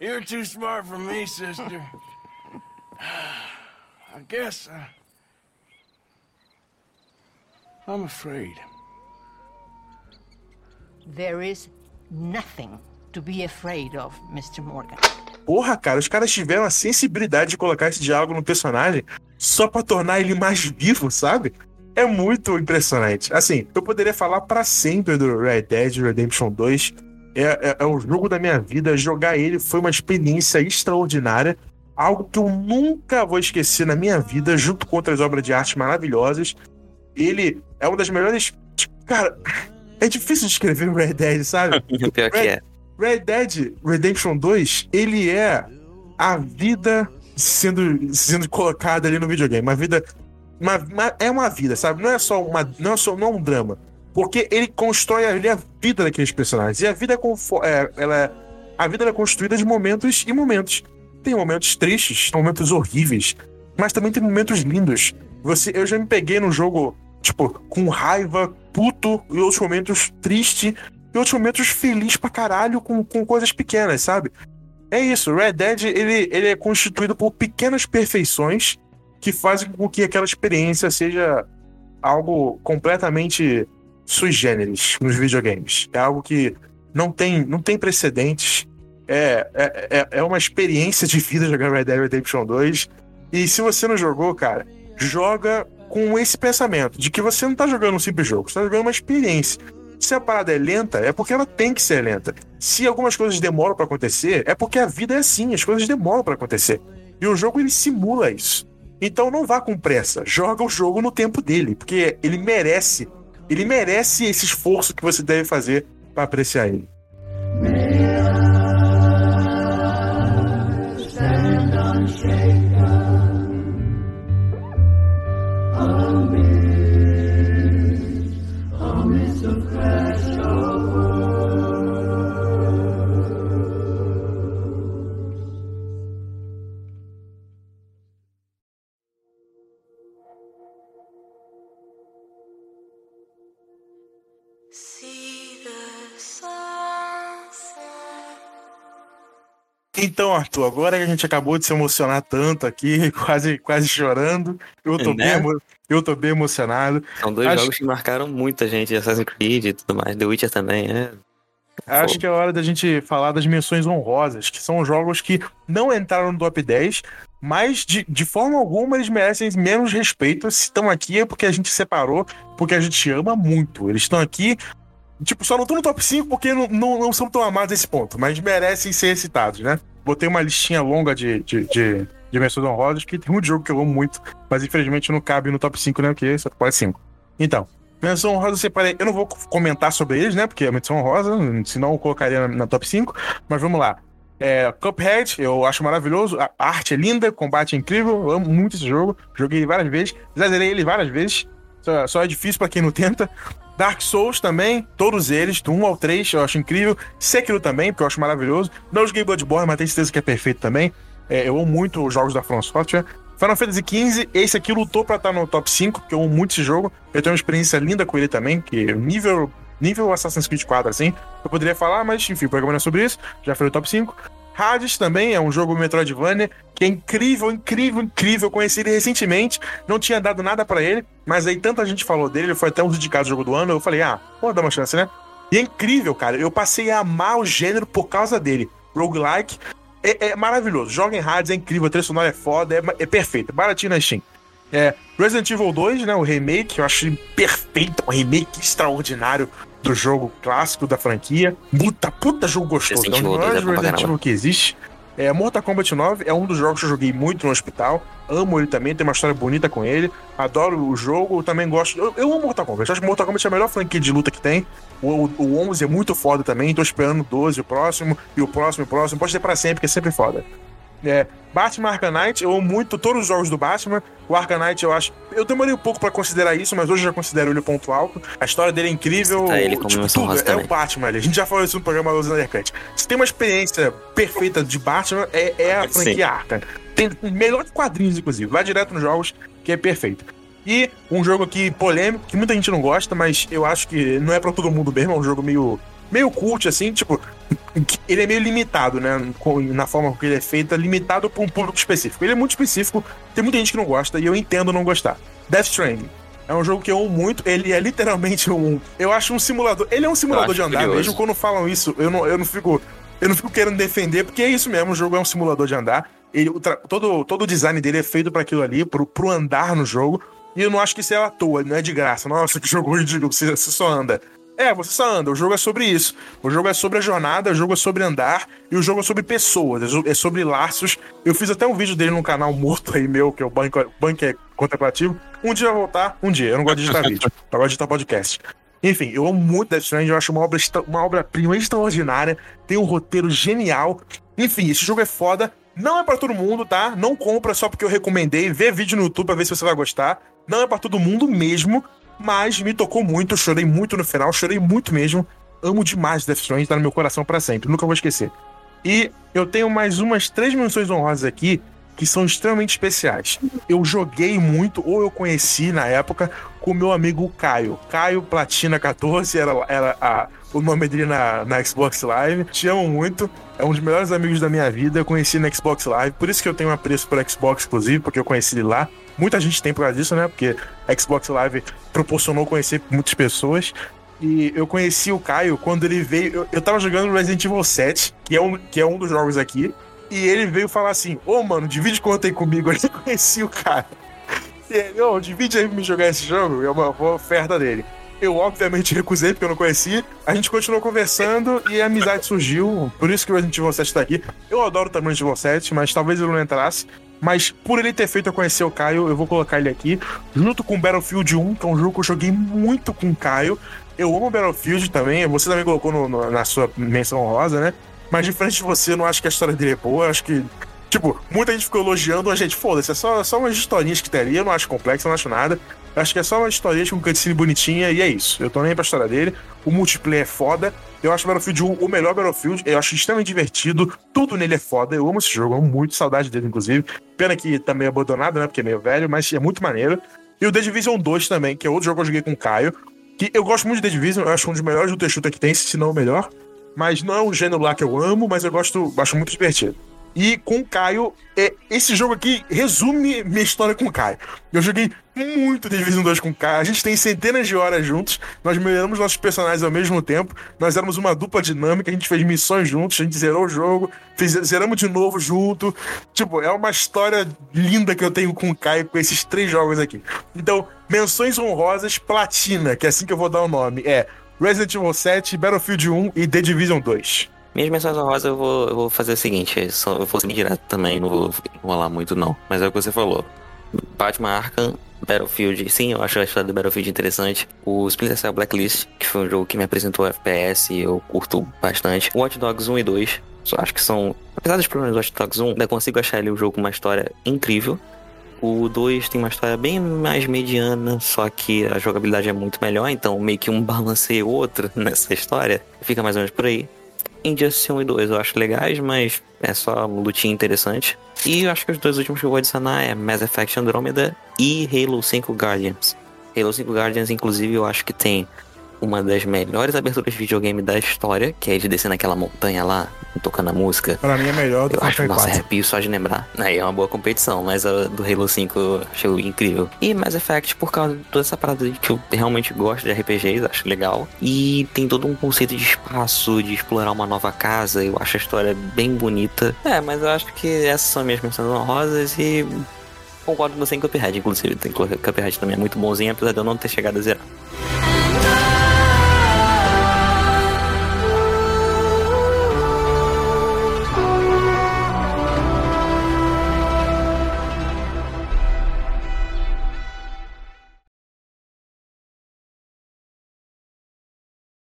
Speaker 8: You're too smart for me, sister. <sighs> I guess uh, I'm afraid.
Speaker 9: There is nothing to be afraid of, Mr. Morgan.
Speaker 1: Porra, cara, os caras tiveram a sensibilidade de colocar esse diálogo no personagem só pra tornar ele mais vivo, sabe? É muito impressionante. Assim, eu poderia falar pra sempre do Red Dead Redemption 2. É, é, é o jogo da minha vida. Jogar ele foi uma experiência extraordinária. Algo que eu nunca vou esquecer na minha vida, junto com outras obras de arte maravilhosas. Ele é uma das melhores. Cara, é difícil de escrever o Red Dead, sabe? <laughs>
Speaker 2: Pior que é.
Speaker 1: Red Dead Redemption 2, ele é a vida sendo, sendo colocada ali no videogame. Uma vida. Uma, uma- é uma vida, sabe? Não é só uma. Não é só não é um drama. Porque ele constrói ali a vida daqueles personagens. E a vida é, é, ela é- a vida é construída de momentos e momentos. Tem momentos tristes, momentos horríveis, mas também tem momentos lindos. Você, eu já me peguei no jogo, tipo, com raiva, puto, e outros momentos triste, e outros momentos feliz pra caralho com, com coisas pequenas, sabe? É isso, Red Dead ele, ele é constituído por pequenas perfeições que fazem com que aquela experiência seja algo completamente sui generis nos videogames. É algo que não tem, não tem precedentes. É, é, é- é uma experiência de vida jogar Red Dead Redemption 2. E se você não jogou, cara, joga com esse pensamento de que você não tá jogando um simples jogo, você tá jogando uma experiência. Se a parada é lenta, é porque ela tem que ser lenta. Se algumas coisas demoram pra acontecer, é porque a vida é assim, as coisas demoram pra acontecer. E o jogo ele simula isso. Então não vá com pressa, joga o jogo no tempo dele, porque ele merece, ele merece esse esforço que você deve fazer pra apreciar ele. Então, Arthur, agora que a gente acabou de se emocionar tanto aqui, <laughs> quase, quase chorando, eu tô,
Speaker 2: Né?
Speaker 1: bem, eu tô bem emocionado.
Speaker 2: São dois
Speaker 1: Acho-
Speaker 2: jogos que marcaram muita gente, Assassin's Creed e tudo mais. The Witcher também, é.
Speaker 1: Acho que é hora da gente falar das menções honrosas, que são jogos que não entraram no top 10, mas de, de forma alguma eles merecem menos respeito. Se estão aqui é porque a gente separou, porque a gente ama muito. Eles estão aqui, tipo, só não estão no top 5 porque não, não, não são tão amados nesse ponto, mas merecem ser citados, né? Botei uma listinha longa de, de, de, de menções honrosas, que tem muito jogo que eu amo muito, mas infelizmente não cabe no top 5, né? Porque só pode 5. Então, menção honrosa eu separei. Eu não vou comentar sobre eles, né? Porque é menção honrosa, senão eu colocaria na, na top 5. Mas vamos lá. É, Cuphead, eu acho maravilhoso. A arte é linda, combate é incrível. Eu amo muito esse jogo. Joguei ele várias vezes. Zerei ele várias vezes. Só, só é difícil pra quem não tenta. Dark Souls também, todos eles, do 1 ao 3, eu acho incrível. Sekiro também, porque eu acho maravilhoso. Não joguei Bloodborne, mas tenho certeza que é perfeito também. É, eu amo muito os jogos da From Software. Final Fantasy XV, esse aqui lutou pra estar no top 5, porque eu amo muito esse jogo. Eu tenho uma experiência linda com ele também, que nível, nível Assassin's Creed 4, assim. Eu poderia falar, mas enfim, o programa não é sobre isso. Já foi no top 5. Hades também é um jogo Metroidvania que é incrível, incrível, incrível. Conheci ele recentemente, não tinha dado nada pra ele, mas aí tanta gente falou dele, ele foi até um dos indicados do jogo do ano. Eu falei, ah, vou dar uma chance, né? E é incrível, cara. Eu passei a amar o gênero por causa dele. Roguelike é, é maravilhoso. Joga em Hades, é incrível, a trilha sonora é foda, é, é perfeito, baratinho na Steam. É, Resident Evil 2, né, o remake, eu acho perfeito, um remake extraordinário do jogo clássico da franquia. Puta, puta jogo gostoso. É um dos
Speaker 2: 2 é
Speaker 1: melhores
Speaker 2: bom pra
Speaker 1: Resident. Evil que existe. É, Mortal Kombat 9 é um dos jogos que eu joguei muito no hospital. Amo ele também, tem uma história bonita com ele. Adoro o jogo, também gosto. Eu, eu amo Mortal Kombat. Acho que Mortal Kombat é a melhor franquia de luta que tem. O, o 11 é muito foda também. Tô esperando o 12, o próximo, e o próximo, e o próximo. Pode ser pra sempre, porque é sempre foda. É, Batman eu amo muito todos os jogos do Batman. O Knight, eu acho. Eu demorei um pouco pra considerar isso, mas hoje eu já considero ele ponto alto. A história dele é incrível.
Speaker 2: Tá ele como
Speaker 1: tipo, tudo. É
Speaker 2: também.
Speaker 1: o Batman ali. A gente já falou isso no programa Luz Undercut. Se tem uma experiência perfeita de Batman, é, é a
Speaker 2: Sim.
Speaker 1: franquia Arkham. Tem melhor que quadrinhos, inclusive. Vai direto nos jogos, que é perfeito. E um jogo aqui polêmico, que muita gente não gosta, mas eu acho que não é pra todo mundo mesmo. É um jogo meio, meio cult, assim, tipo. Ele é meio limitado, né? Na forma que ele é feito, é limitado pra um público específico. Ele é muito específico, tem muita gente que não gosta, e eu entendo não gostar. Death Stranding. É um jogo que eu amo muito. Ele é literalmente um. Eu acho um simulador. Ele é um simulador de andar,
Speaker 2: curioso.
Speaker 1: mesmo quando falam isso, eu não, eu não fico. Eu não fico querendo defender, porque é isso mesmo, o jogo é um simulador de andar. Ele, todo, todo o design dele é feito para aquilo ali, pro, pro andar no jogo. E eu não acho que isso é à toa, não é de graça. Nossa, que jogo ridículo, você, você só anda. É, você só anda, o jogo é sobre isso. O jogo é sobre a jornada, o jogo é sobre andar, e o jogo é sobre pessoas, é é sobre laços. Eu fiz até um vídeo dele num canal morto aí meu, que é o Bunker, Bunker Contemplativo. Um dia vai voltar, um dia. Eu não gosto de digitar <laughs> vídeo, eu gosto de digitar podcast. Enfim, eu amo muito Death Stranding, eu acho uma obra extra- uma obra-prima extraordinária, tem um roteiro genial. Enfim, esse jogo é foda. Não é pra todo mundo, tá? Não compra só porque eu recomendei. Vê vídeo no YouTube pra ver se você vai gostar. Não é pra todo mundo mesmo, mas me tocou muito. Chorei muito no final, chorei muito mesmo. Amo demais Death Stranding, tá no meu coração pra sempre. Nunca vou esquecer. E eu tenho mais umas três menções honrosas aqui que são extremamente especiais. Eu joguei muito, ou eu conheci na época, com meu amigo Caio. Caio Platina 14 era, era a- o nome dele na, na Xbox Live. Te amo muito. É um dos melhores amigos da minha vida. Eu conheci na Xbox Live. Por isso que eu tenho um apreço por Xbox, inclusive, porque eu conheci ele lá. Muita gente tem por causa disso, né? Porque Xbox Live proporcionou conhecer muitas pessoas. E eu conheci o Caio quando ele veio. Eu, eu tava jogando Resident Evil 7, que é um, que é um dos jogos aqui. E ele veio falar assim: Ô, mano, divide conta aí comigo. <laughs> Eu conheci o cara. E ele, ô, divide aí pra me jogar esse jogo. É uma oferta dele. Eu, obviamente, <laughs> recusei porque eu não conhecia. A gente continuou conversando e a amizade surgiu. Por isso que o Resident Evil 7 tá aqui. Eu adoro também o Resident Evil 7, mas talvez ele não entrasse. Mas por ele ter feito eu conhecer o Caio, eu vou colocar ele aqui. Junto com Battlefield 1, que é um jogo que eu joguei muito com o Caio. Eu amo Battlefield também. Você também colocou no- no- na sua menção honrosa, né? Mas diferente de você, eu não acho que a história dele é boa. Eu acho que. Tipo, muita gente ficou elogiando, a gente, foda-se, é só, só umas historinhas que ali, eu não acho complexo, eu não acho nada. Acho que é só uma historinha com cutscene bonitinha e é isso. Eu tô nem pra história dele. O multiplayer é foda. Eu acho Battlefield 1 o melhor Battlefield. Eu acho extremamente divertido. Tudo nele é foda. Eu amo esse jogo, eu amo muito, saudade dele, inclusive. Pena que tá meio abandonado, né? Porque é meio velho, mas é muito maneiro. E o The Division 2 também, que é outro jogo que eu joguei com o Caio. Que eu gosto muito de The Division, eu acho um dos melhores shooter shooter que tem, se não o melhor. Mas não é um gênero lá que eu amo, mas eu gosto, acho muito divertido. E com o Caio, é, esse jogo aqui resume minha história com o Caio. Eu joguei muito Division 2 com Caio. A gente tem centenas de horas juntos. Nós melhoramos nossos personagens ao mesmo tempo. Nós éramos uma dupla dinâmica. A gente fez missões juntos. A gente zerou o jogo. Fez, zeramos de novo junto. Tipo, é uma história linda que eu tenho com o Caio com esses três jogos aqui. Então, menções honrosas platina, que é assim que eu vou dar o nome. É Resident Evil 7, Battlefield 1 e The Division 2.
Speaker 2: Minhas menções honrosas eu vou, eu vou fazer o seguinte, eu eu vou ser direto também, não vou enrolar muito não. Mas é o que você falou. Batman Arkham, Battlefield, sim, eu acho a história do Battlefield interessante. O Splinter Cell Blacklist, que foi um jogo que me apresentou FPS eu curto bastante. Watch Dogs 1 e 2, só acho que são... Apesar dos problemas do Watch Dogs 1, ainda consigo achar ele um jogo com uma história incrível. O 2 tem uma história bem mais mediana, só que a jogabilidade é muito melhor, então meio que um <laughs> balanceia o outro nessa história. Fica mais ou menos por aí. Injustice 1 e 2 eu acho legais, mas é só lutinha interessante. E eu acho que os dois últimos que eu vou adicionar é Mass Effect Andromeda e Halo 5 Guardians. Halo 5 Guardians, inclusive, eu acho que tem uma das melhores aberturas de videogame da história, que é de descer naquela montanha lá, tocando a música.
Speaker 1: Pra mim é melhor do que
Speaker 2: acho, nossa,
Speaker 1: 4.
Speaker 2: arrepio só de lembrar. Aí é uma boa competição, mas a do Halo 5 eu achei incrível. E Mass Effect, por causa de toda essa parada que eu realmente gosto de RPGs, acho legal. E tem todo um conceito de espaço, de explorar uma nova casa, eu acho a história bem bonita. É, mas eu acho que essas são minhas menções honrosas e concordo com você em Cuphead, inclusive. Tem Cuphead também é muito bonzinho, apesar de eu não ter chegado a zerar.